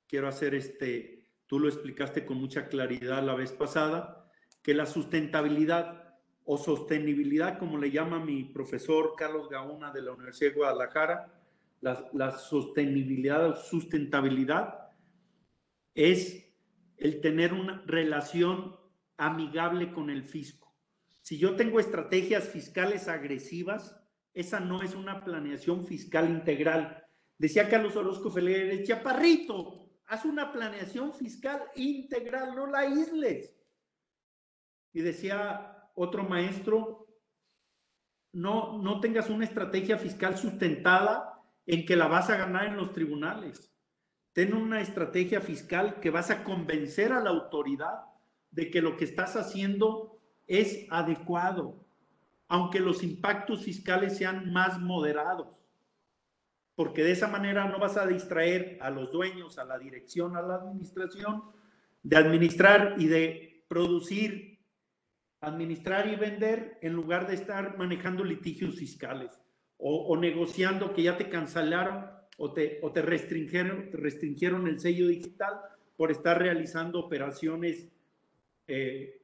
quiero hacer este, tú lo explicaste con mucha claridad la vez pasada, que la sustentabilidad o sostenibilidad, como le llama mi profesor Carlos Gauna de la Universidad de Guadalajara, la, sostenibilidad o sustentabilidad es el tener una relación amigable con el fisco. Si yo tengo estrategias fiscales agresivas, esa no es una planeación fiscal integral. Decía Carlos Orozco Félix, chaparrito, haz una planeación fiscal integral, no la isles. Y decía otro maestro, no, no tengas una estrategia fiscal sustentada en que la vas a ganar en los tribunales. Ten una estrategia fiscal que vas a convencer a la autoridad de que lo que estás haciendo es adecuado, aunque los impactos fiscales sean más moderados. Porque de esa manera no vas a distraer a los dueños, a la dirección, a la administración, de administrar y de producir, administrar y vender en lugar de estar manejando litigios fiscales o, negociando que ya te cancelaron o te, o te, restringieron, el sello digital por estar realizando operaciones eh,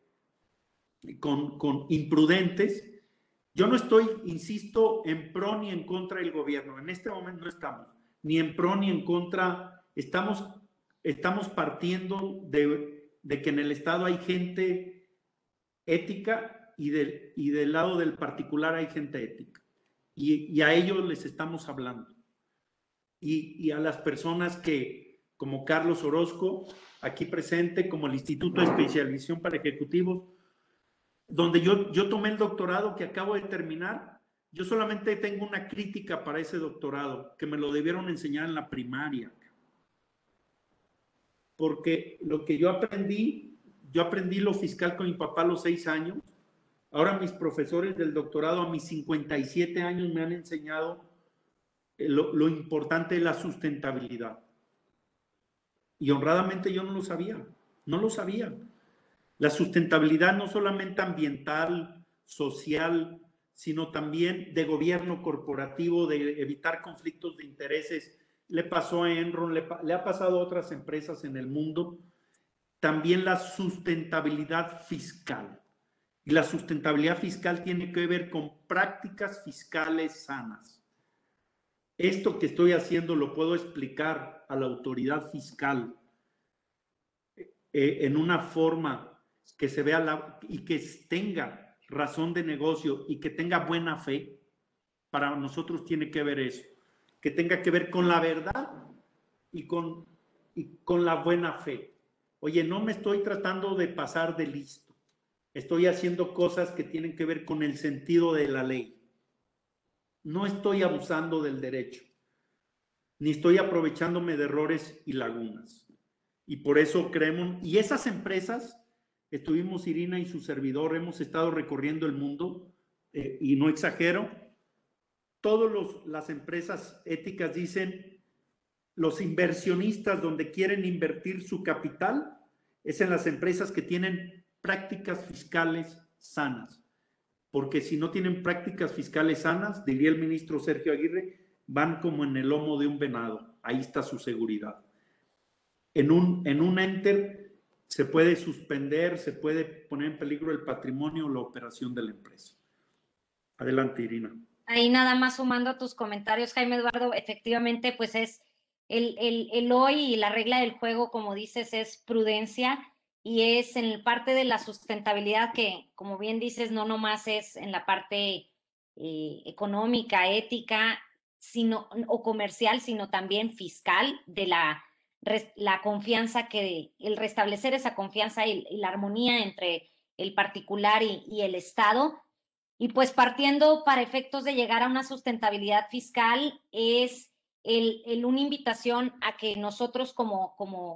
con, imprudentes. Yo no estoy, insisto, en pro ni en contra del gobierno. En este momento no estamos, ni en pro ni en contra. Estamos, estamos partiendo de, de que en el Estado hay gente ética y del, y del lado del particular hay gente ética y, a ellos les estamos hablando. Y, a las personas que, como Carlos Orozco, aquí presente, como el Instituto de Especialización para Ejecutivos, donde yo, tomé el doctorado que acabo de terminar. Yo solamente tengo una crítica para ese doctorado, que me lo debieron enseñar en la primaria. Porque lo que yo aprendí, yo aprendí lo fiscal con mi papá a los seis años. Ahora mis profesores del doctorado a mis 57 años me han enseñado eh, lo, lo importante de la sustentabilidad. Y honradamente yo no lo sabía, no lo sabía. La sustentabilidad no solamente ambiental, social, sino también de gobierno corporativo, de evitar conflictos de intereses. Le pasó a Enron, le, ha pasado a otras empresas en el mundo. También la sustentabilidad fiscal. Y la sustentabilidad fiscal tiene que ver con prácticas fiscales sanas. Esto que estoy haciendo lo puedo explicar a la autoridad fiscal eh, en una forma que se vea la, y que tenga razón de negocio y que tenga buena fe. Para nosotros tiene que ver eso, que tenga que ver con la verdad y con, y con la buena fe. Oye, no me estoy tratando de pasar de listo. Estoy haciendo cosas que tienen que ver con el sentido de la ley. No estoy abusando del derecho, ni estoy aprovechándome de errores y lagunas. Y por eso creemos, y esas empresas, estuvimos Irina y su servidor, hemos estado recorriendo el mundo, eh, y no exagero, todas las empresas éticas dicen, los inversionistas donde quieren invertir su capital es en las empresas que tienen prácticas fiscales sanas porque si no tienen prácticas fiscales sanas, diría el ministro Sergio Aguirre, van como en el lomo de un venado. Ahí está su seguridad. En un, en un enter se puede suspender, se puede poner en peligro el patrimonio o la operación de la empresa. Adelante, Irina. Ahí nada más sumando a tus comentarios, Jaime Eduardo, efectivamente, pues es el, el, el hoy y la regla del juego, como dices, es prudencia y es en parte de la sustentabilidad que, como bien dices, no nomás es en la parte eh, económica, ética, sino, o comercial, sino también fiscal, de la, la confianza que, el restablecer esa confianza y, la armonía entre el particular y, el Estado. Y pues partiendo para efectos de llegar a una sustentabilidad fiscal es el, el una invitación a que nosotros como, como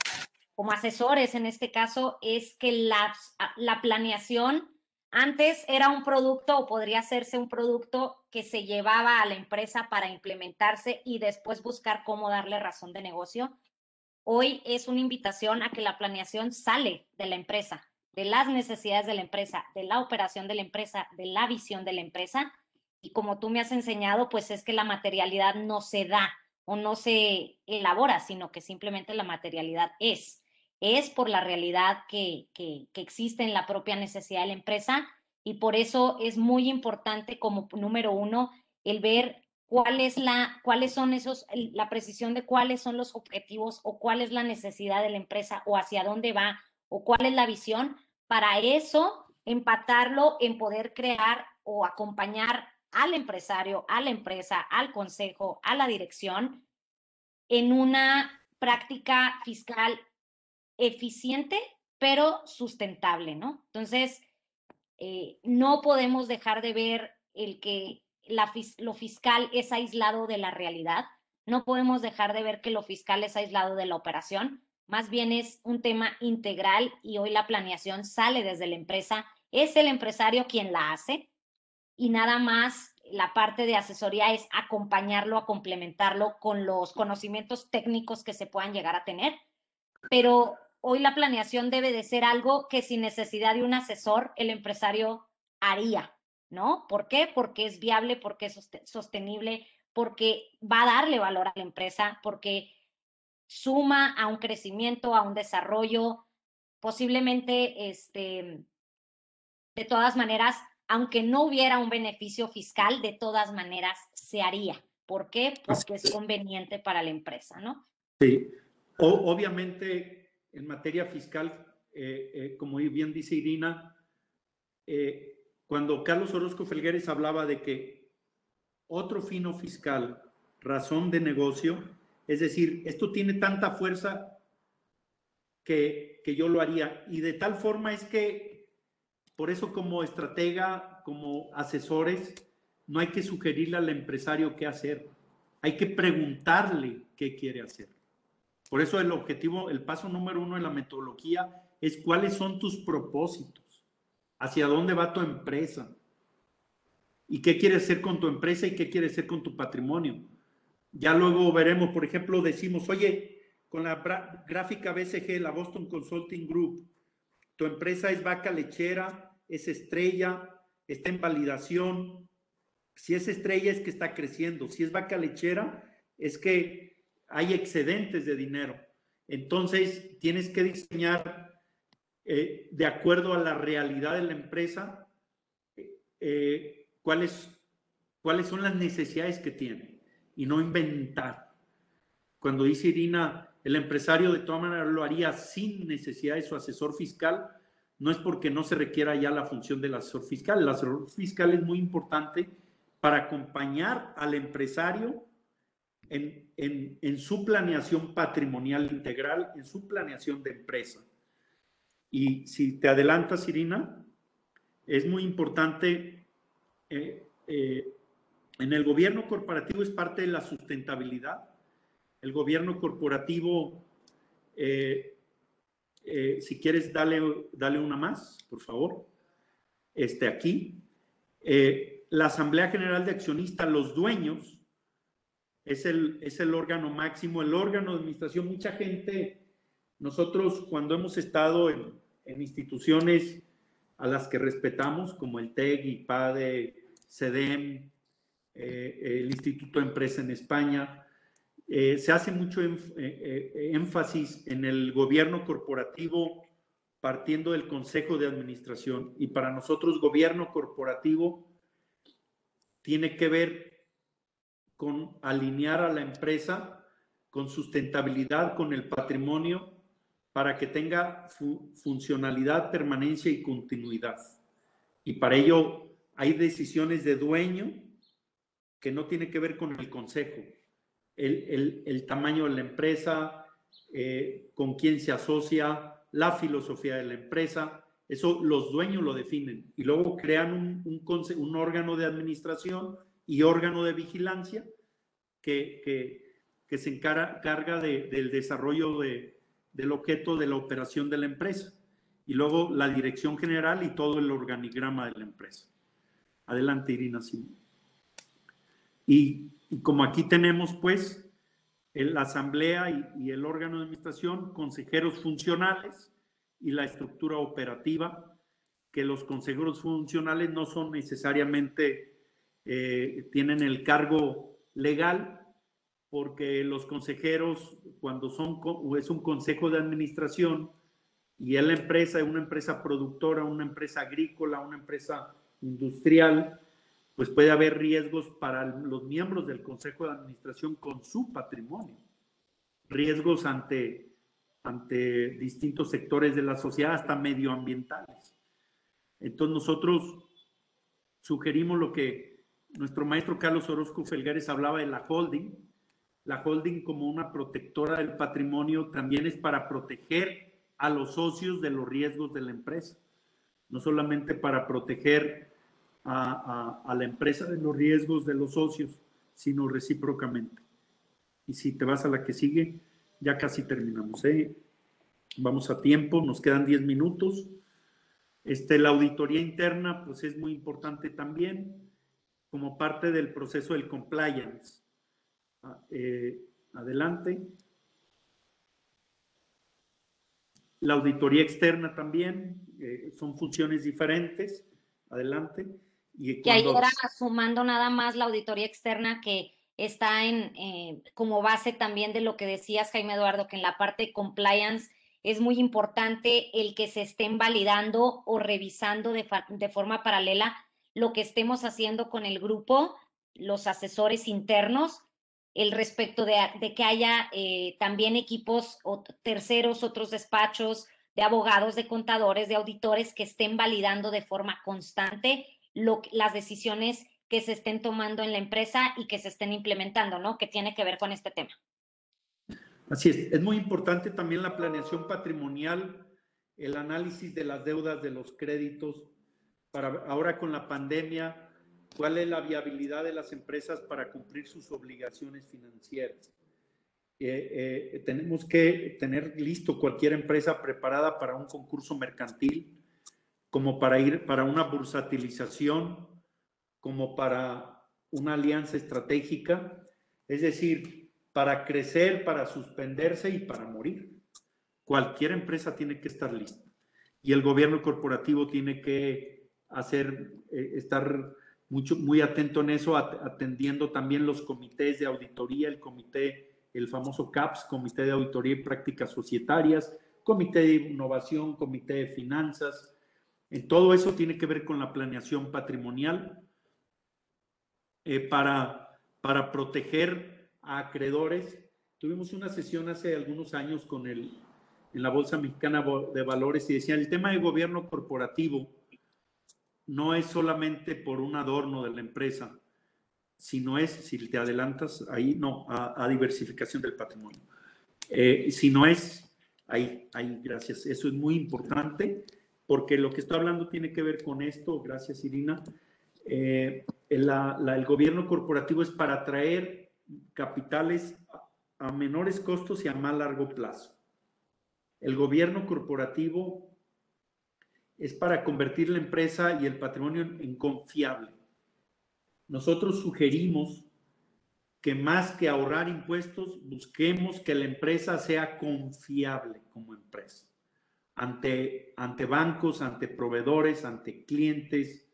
como asesores en este caso es que la, la planeación antes era un producto o podría hacerse un producto que se llevaba a la empresa para implementarse y después buscar cómo darle razón de negocio. Hoy es una invitación a que la planeación sale de la empresa, de las necesidades de la empresa, de la operación de la empresa, de la visión de la empresa. Y como tú me has enseñado, pues es que la materialidad no se da o no se elabora, sino que simplemente la materialidad es es por la realidad que, que, existe en la propia necesidad de la empresa y por eso es muy importante como número uno el ver cuál es la, cuáles son esos, la precisión de cuáles son los objetivos o cuál es la necesidad de la empresa o hacia dónde va o cuál es la visión. Para eso, empatarlo en poder crear o acompañar al empresario, a la empresa, al consejo, a la dirección en una práctica fiscal eficiente, pero sustentable, ¿no? Entonces, eh, no podemos dejar de ver el que lo fiscal es aislado de la realidad, no podemos dejar de ver que lo fiscal es aislado de la operación, más bien es un tema integral y hoy la planeación sale desde la empresa, es el empresario quien la hace y nada más la parte de asesoría es acompañarlo, a complementarlo con los conocimientos técnicos que se puedan llegar a tener, pero hoy la planeación debe de ser algo que sin necesidad de un asesor el empresario haría, ¿no? ¿Por qué? Porque es viable, porque es sostenible, porque va a darle valor a la empresa, porque suma a un crecimiento, a un desarrollo, posiblemente, este, de todas maneras, aunque no hubiera un beneficio fiscal, de todas maneras se haría. ¿Por qué? Porque es conveniente para la empresa, ¿no? Sí, obviamente en materia fiscal, eh, eh, como bien dice Irina, eh, cuando Carlos Orozco Felgueres hablaba de que otro fino fiscal, razón de negocio, es decir, esto tiene tanta fuerza que, que yo lo haría. Y de tal forma es que, por eso como estratega, como asesores, no hay que sugerirle al empresario qué hacer. Hay que preguntarle qué quiere hacer. Por eso el objetivo, el paso número uno en la metodología es cuáles son tus propósitos, hacia dónde va tu empresa y qué quieres hacer con tu empresa y qué quieres hacer con tu patrimonio. Ya luego veremos, por ejemplo, decimos, oye, con la gráfica BCG, la Boston Consulting Group, tu empresa es vaca lechera, es estrella, está en validación. Si es estrella es que está creciendo, si es vaca lechera es que hay excedentes de dinero. Entonces, tienes que diseñar eh, de acuerdo a la realidad de la empresa eh, cuáles, cuáles son las necesidades que tiene y no inventar. Cuando dice Irina, el empresario de todas maneras lo haría sin necesidad de su asesor fiscal, no es porque no se requiera ya la función del asesor fiscal. El asesor fiscal es muy importante para acompañar al empresario en, en, su planeación patrimonial integral, en su planeación de empresa. Y si te adelantas, Irina, es muy importante, eh, eh, en el gobierno corporativo es parte de la sustentabilidad. El gobierno corporativo, eh, si quieres, dale, dale una más, por favor. Este aquí. la Asamblea General de Accionistas, los dueños, es el, es el órgano máximo, el órgano de administración. Mucha gente, nosotros cuando hemos estado en, instituciones a las que respetamos, como el TEG, IPADE, CEDEM, eh, el Instituto de Empresa en España, eh, se hace mucho eh, énfasis en el gobierno corporativo partiendo del Consejo de Administración. Y para nosotros, gobierno corporativo tiene que ver con alinear a la empresa con sustentabilidad, con el patrimonio, para que tenga funcionalidad, permanencia y continuidad. Y para ello hay decisiones de dueño que no tiene que ver con el consejo. El, tamaño de la empresa, eh, con quién se asocia, la filosofía de la empresa, eso los dueños lo definen. Y luego crean un, un, un órgano de administración y órgano de vigilancia que, que, se encarga del desarrollo de, del objeto de la operación de la empresa. Y luego la dirección general y todo el organigrama de la empresa. Adelante, Irina. Y, y como aquí tenemos, pues, la asamblea y, y, el órgano de administración, consejeros funcionales y la estructura operativa, que los consejeros funcionales no son necesariamente, eh, tienen el cargo legal, porque los consejeros, cuando son, es un consejo de administración y es la empresa, es una empresa productora, una empresa agrícola, una empresa industrial, pues puede haber riesgos para los miembros del consejo de administración con su patrimonio, riesgos ante, ante distintos sectores de la sociedad, hasta medioambientales. Entonces nosotros sugerimos lo que nuestro maestro Carlos Orozco Felgares hablaba de la holding. La holding como una protectora del patrimonio también es para proteger a los socios de los riesgos de la empresa, no solamente para proteger a, la empresa de los riesgos de los socios, sino recíprocamente. Y si te vas a la que sigue, ya casi terminamos. ¿eh? Vamos a tiempo, nos quedan 10 minutos. Este, la auditoría interna, pues es muy importante también como parte del proceso del compliance. Ah, eh, adelante. La auditoría externa también, eh, son funciones diferentes. Adelante. Y que ahí era sumando nada más la auditoría externa que está en eh, como base también de lo que decías, Jaime Eduardo, que en la parte de compliance es muy importante el que se estén validando o revisando de, de forma paralela lo que estemos haciendo con el grupo, los asesores internos, el respecto de, que haya eh, también equipos o terceros, otros despachos de abogados, de contadores, de auditores que estén validando de forma constante las decisiones que se estén tomando en la empresa y que se estén implementando, ¿no? Que tiene que ver con este tema. Así es, es muy importante también la planeación patrimonial, el análisis de las deudas, de los créditos, para ahora con la pandemia, cuál es la viabilidad de las empresas para cumplir sus obligaciones financieras. Eh, eh, tenemos que tener listo cualquier empresa preparada para un concurso mercantil, como para ir para una bursatilización, como para una alianza estratégica, es decir, para crecer, para suspenderse y para morir. Cualquier empresa tiene que estar lista. Y el gobierno corporativo tiene que hacer, eh, estar mucho, muy atento en eso, atendiendo también los comités de auditoría, el comité, el famoso CAPS, Comité de Auditoría y Prácticas Societarias, Comité de Innovación, Comité de Finanzas. En todo eso tiene que ver con la planeación patrimonial eh, para, para proteger a acreedores. Tuvimos una sesión hace algunos años con el, en la Bolsa Mexicana de Valores y decían, el tema de gobierno corporativo no es solamente por un adorno de la empresa, sino es, si te adelantas ahí, no, a, diversificación del patrimonio. Eh, si no es, ahí, ahí, gracias. Eso es muy importante porque lo que estoy hablando tiene que ver con esto, gracias Irina. Eh, el gobierno corporativo es para atraer capitales a menores costos y a más largo plazo. El gobierno corporativo es para convertir la empresa y el patrimonio en confiable. Nosotros sugerimos que más que ahorrar impuestos, busquemos que la empresa sea confiable como empresa ante, ante bancos, ante proveedores, ante clientes.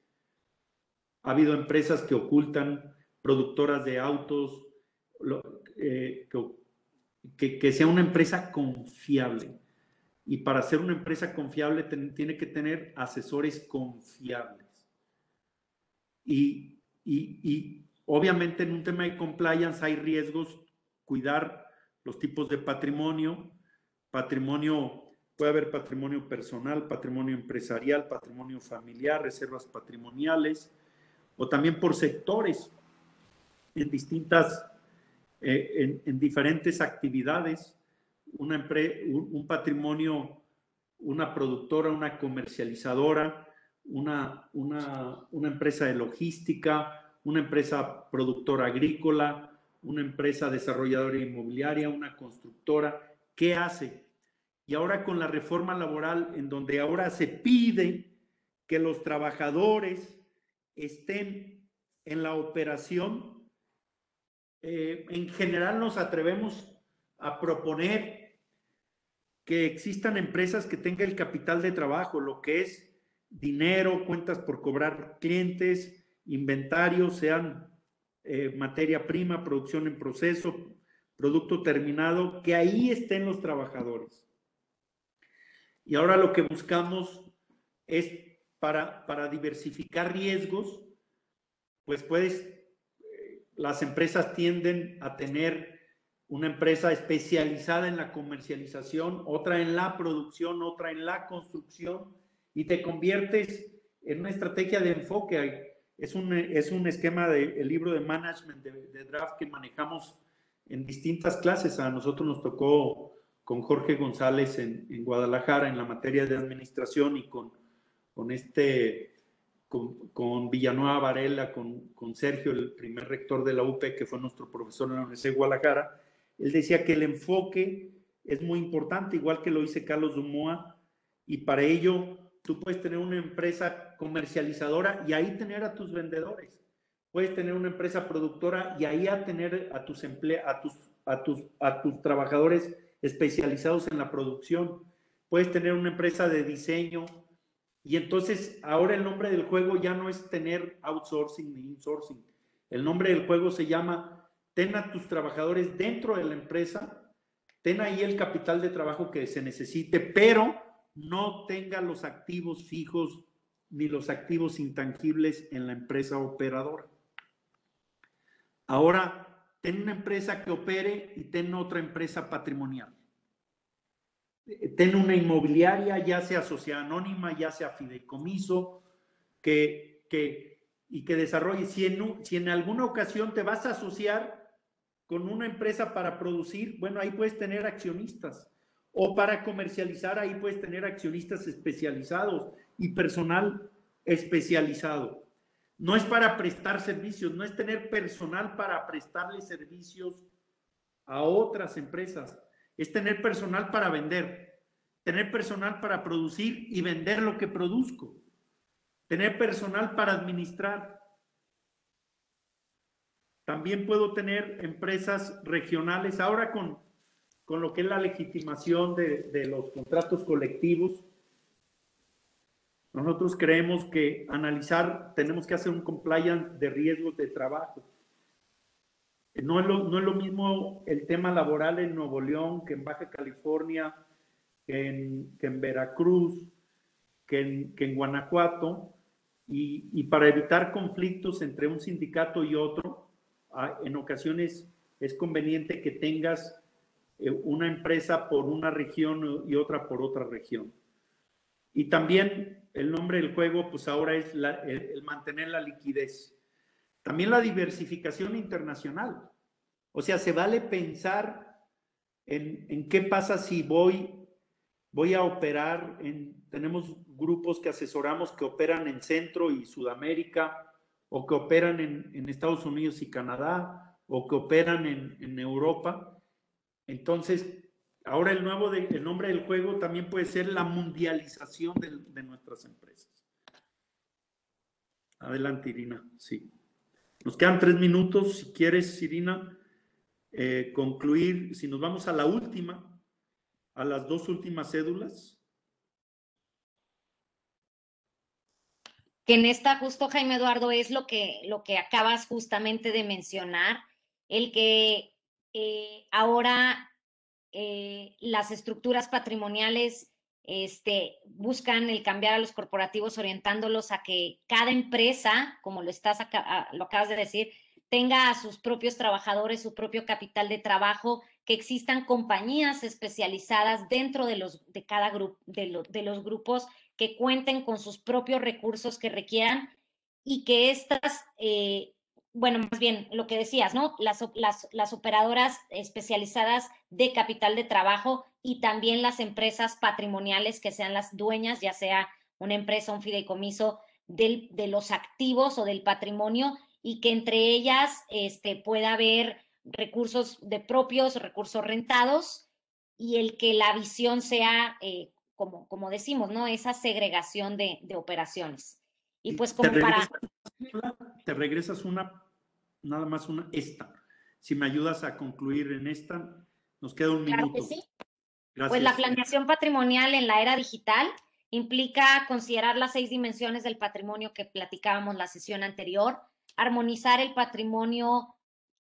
Ha habido empresas que ocultan, productoras de autos, eh, que, que sea una empresa confiable. Y para ser una empresa confiable tiene que tener asesores confiables. Y, y, obviamente en un tema de compliance hay riesgos, cuidar los tipos de patrimonio. Patrimonio, puede haber patrimonio personal, patrimonio empresarial, patrimonio familiar, reservas patrimoniales, o también por sectores en distintas, eh, en, en diferentes actividades una un patrimonio, una productora, una comercializadora, una, una, empresa de logística, una empresa productora agrícola, una empresa desarrolladora inmobiliaria, una constructora. ¿Qué hace? Y ahora con la reforma laboral, en donde ahora se pide que los trabajadores estén en la operación, eh, en general nos atrevemos a proponer que existan empresas que tengan el capital de trabajo, lo que es dinero, cuentas por cobrar clientes, inventarios, sean eh, materia prima, producción en proceso, producto terminado, que ahí estén los trabajadores. Y ahora lo que buscamos es para, para diversificar riesgos, pues puedes, eh, las empresas tienden a tener una empresa especializada en la comercialización, otra en la producción, otra en la construcción, y te conviertes en una estrategia de enfoque. Es un, es un esquema del libro de management de, draft que manejamos en distintas clases. A nosotros nos tocó con Jorge González en, en Guadalajara en la materia de administración y con, con este con, con, Villanueva Varela, con, con, Sergio, el primer rector de la UP, que fue nuestro profesor en la Universidad de Guadalajara, él decía que el enfoque es muy importante, igual que lo dice Carlos Dumoa, y para ello tú puedes tener una empresa comercializadora y ahí tener a tus vendedores. Puedes tener una empresa productora y ahí a tener a tus, emple a tus, a tus, a tus trabajadores especializados en la producción. Puedes tener una empresa de diseño. Y entonces ahora el nombre del juego ya no es tener outsourcing ni insourcing. El nombre del juego se llama ten a tus trabajadores dentro de la empresa, ten ahí el capital de trabajo que se necesite, pero no tenga los activos fijos ni los activos intangibles en la empresa operadora. Ahora, ten una empresa que opere y ten otra empresa patrimonial. Ten una inmobiliaria, ya sea sociedad anónima, ya sea fideicomiso, que, que, y que desarrolle. Si en, si en alguna ocasión te vas a asociar, con una empresa para producir, bueno, ahí puedes tener accionistas. O para comercializar, ahí puedes tener accionistas especializados y personal especializado. No es para prestar servicios, no es tener personal para prestarle servicios a otras empresas, es tener personal para vender, tener personal para producir y vender lo que produzco, tener personal para administrar. También puedo tener empresas regionales. Ahora con, con lo que es la legitimación de, de los contratos colectivos, nosotros creemos que analizar, tenemos que hacer un compliance de riesgos de trabajo. No es, lo, no es lo mismo el tema laboral en Nuevo León que en Baja California, que en, que en Veracruz, que en, que en Guanajuato. Y, y, para evitar conflictos entre un sindicato y otro, en ocasiones es conveniente que tengas eh, una empresa por una región y otra por otra región. Y también el nombre del juego, pues ahora es el, mantener la liquidez. También la diversificación internacional. O sea, se vale pensar en, en qué pasa si voy, voy a operar en, tenemos grupos que asesoramos que operan en Centro y Sudamérica, o que operan en, Estados Unidos y Canadá, o que operan en, Europa. Entonces, Ahora el nuevo el nombre del juego también puede ser la mundialización de, de, nuestras empresas. Adelante, Irina. Sí. Nos quedan tres minutos. Si quieres, Irina, eh, concluir, si nos vamos a la última, a las dos últimas cédulas. Que en esta justo, Jaime Eduardo, es lo que, lo que acabas justamente de mencionar, el que eh, ahora eh, las estructuras patrimoniales este, buscan el cambiar a los corporativos orientándolos a que cada empresa, como lo, estás acá, lo acabas de decir, tenga a sus propios trabajadores, su propio capital de trabajo, que existan compañías especializadas dentro de, los, de cada grupo, de, de los grupos que cuenten con sus propios recursos que requieran y que estas eh, bueno, más bien lo que decías, ¿no? Las, las, las, operadoras especializadas de capital de trabajo y también las empresas patrimoniales que sean las dueñas, ya sea una empresa, un fideicomiso del, de los activos o del patrimonio y que entre ellas este, pueda haber recursos de propios, recursos rentados y el que la visión sea, eh, como, como decimos, ¿no? Esa segregación de, de operaciones. Y pues como te para... Regresas, te regresas una, nada más una, esta. Si me ayudas a concluir en esta, nos queda un claro minuto. Que sí. Gracias. Pues la planeación patrimonial en la era digital implica considerar las seis dimensiones del patrimonio que platicábamos la sesión anterior, armonizar el patrimonio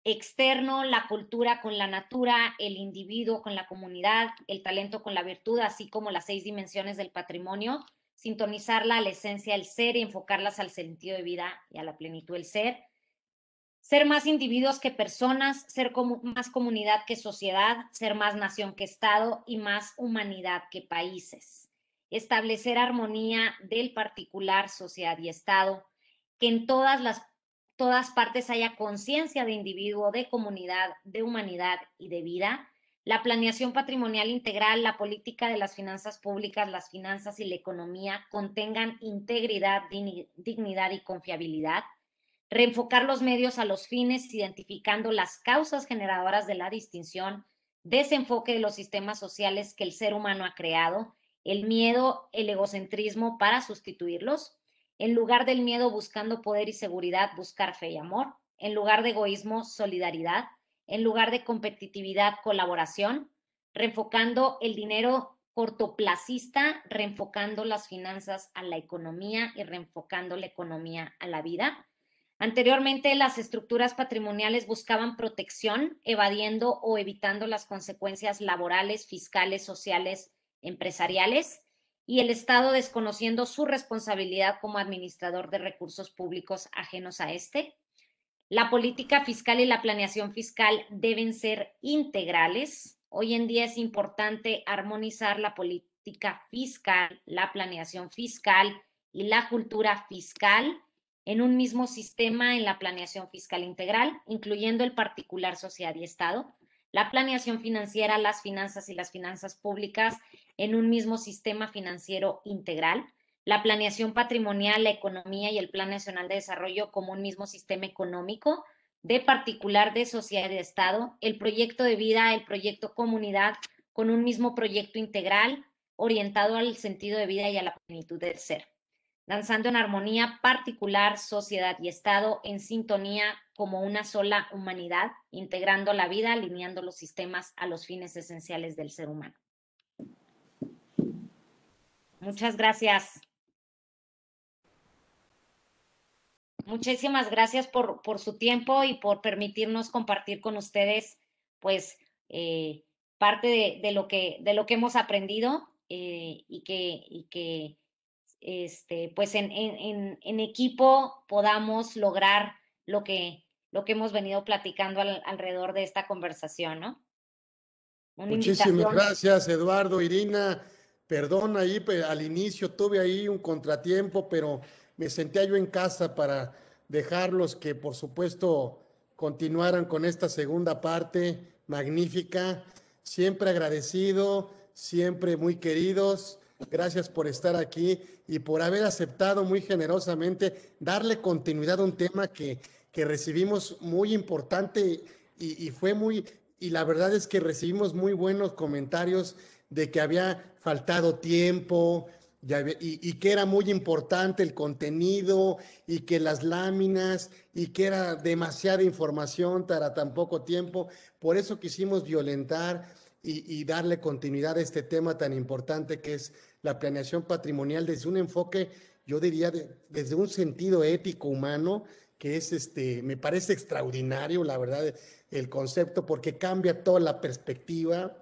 externo, la cultura con la natura, el individuo con la comunidad, el talento con la virtud, así como las seis dimensiones del patrimonio, sintonizarla a la esencia del ser y enfocarlas al sentido de vida y a la plenitud del ser. Ser más individuos que personas, ser como, más comunidad que sociedad, ser más nación que Estado y más humanidad que países. Establecer armonía del particular, sociedad y Estado, que en todas las todas partes haya conciencia de individuo, de comunidad, de humanidad y de vida, la planeación patrimonial integral, la política de las finanzas públicas, las finanzas y la economía contengan integridad, dignidad y confiabilidad, reenfocar los medios a los fines, identificando las causas generadoras de la distinción, desenfoque de los sistemas sociales que el ser humano ha creado, el miedo, el egocentrismo para sustituirlos, en lugar del miedo buscando poder y seguridad, buscar fe y amor, en lugar de egoísmo, solidaridad, en lugar de competitividad, colaboración, reenfocando el dinero cortoplacista, reenfocando las finanzas a la economía y reenfocando la economía a la vida. Anteriormente, las estructuras patrimoniales buscaban protección, evadiendo o evitando las consecuencias laborales, fiscales, sociales, empresariales, y el Estado desconociendo su responsabilidad como administrador de recursos públicos ajenos a este. La política fiscal y la planeación fiscal deben ser integrales. Hoy en día es importante armonizar la política fiscal, la planeación fiscal y la cultura fiscal en un mismo sistema en la planeación fiscal integral, incluyendo el particular, sociedad y Estado, la planeación financiera, las finanzas y las finanzas públicas en un mismo sistema financiero integral, la planeación patrimonial, la economía y el Plan Nacional de Desarrollo como un mismo sistema económico, de particular, de sociedad y de Estado, el proyecto de vida, el proyecto comunidad, con un mismo proyecto integral orientado al sentido de vida y a la plenitud del ser danzando en armonía particular, sociedad y Estado, en sintonía como una sola humanidad, integrando la vida, alineando los sistemas a los fines esenciales del ser humano. Muchas gracias. Muchísimas gracias por, por su tiempo y por permitirnos compartir con ustedes, pues, eh, parte de, de, lo que, de lo que hemos aprendido eh, y que, y que este, pues en, en, en, equipo podamos lograr lo que, lo que hemos venido platicando alrededor de esta conversación, ¿no? Muchísimas gracias, Eduardo, Irina. Perdón ahí, al inicio tuve ahí un contratiempo, pero me sentía yo en casa para dejarlos que, por supuesto, continuaran con esta segunda parte magnífica. Siempre agradecido, siempre muy queridos. Gracias por estar aquí y por haber aceptado muy generosamente darle continuidad a un tema que, que recibimos muy importante y, y, fue muy, y la verdad es que recibimos muy buenos comentarios de que había faltado tiempo y, y, que era muy importante el contenido y que las láminas y que era demasiada información para tan poco tiempo. Por eso quisimos violentar y, y darle continuidad a este tema tan importante que es la planeación patrimonial desde un enfoque, yo diría, desde un sentido ético humano, que es este, me parece extraordinario, la verdad, el concepto, porque cambia toda la perspectiva.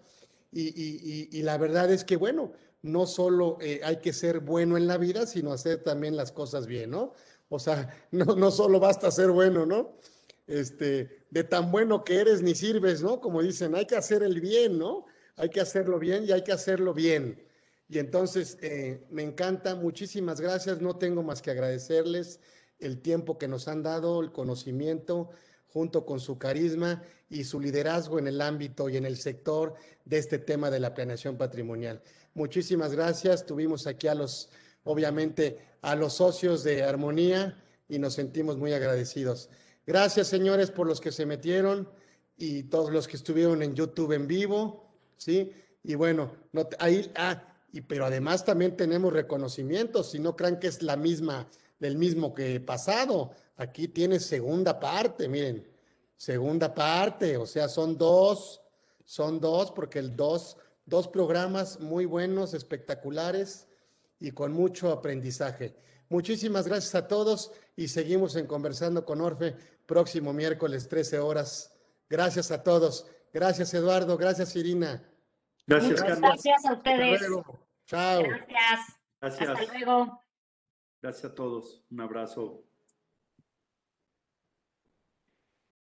Y, y, la verdad es que, bueno, no solo eh, hay que ser bueno en la vida, sino hacer también las cosas bien, ¿no? O sea, *laughs* no, no solo basta ser bueno, ¿no? Este, de tan bueno que eres ni sirves, ¿no? Como dicen, hay que hacer el bien, ¿no? Hay que hacerlo bien y hay que hacerlo bien. Y entonces, eh, me encanta, muchísimas gracias, no tengo más que agradecerles el tiempo que nos han dado, el conocimiento, junto con su carisma y su liderazgo en el ámbito y en el sector de este tema de la planeación patrimonial. Muchísimas gracias, tuvimos aquí a los, obviamente, a los socios de Armonía y nos sentimos muy agradecidos. Gracias, señores, por los que se metieron y todos los que estuvieron en YouTube en vivo, ¿sí? Y bueno, no, ahí, ah, y pero además también tenemos reconocimientos, si no crean que es la misma, del mismo que pasado. Aquí tiene segunda parte, miren, segunda parte, o sea, son dos, son dos, porque el dos, dos programas muy buenos, espectaculares y con mucho aprendizaje. Muchísimas gracias a todos y seguimos en conversando con Orfe próximo miércoles 13 horas. Gracias a todos. Gracias Eduardo, gracias Irina. Gracias, Muchas gracias a ustedes. Chao. Gracias. Gracias. Hasta luego. Gracias a todos. Un abrazo.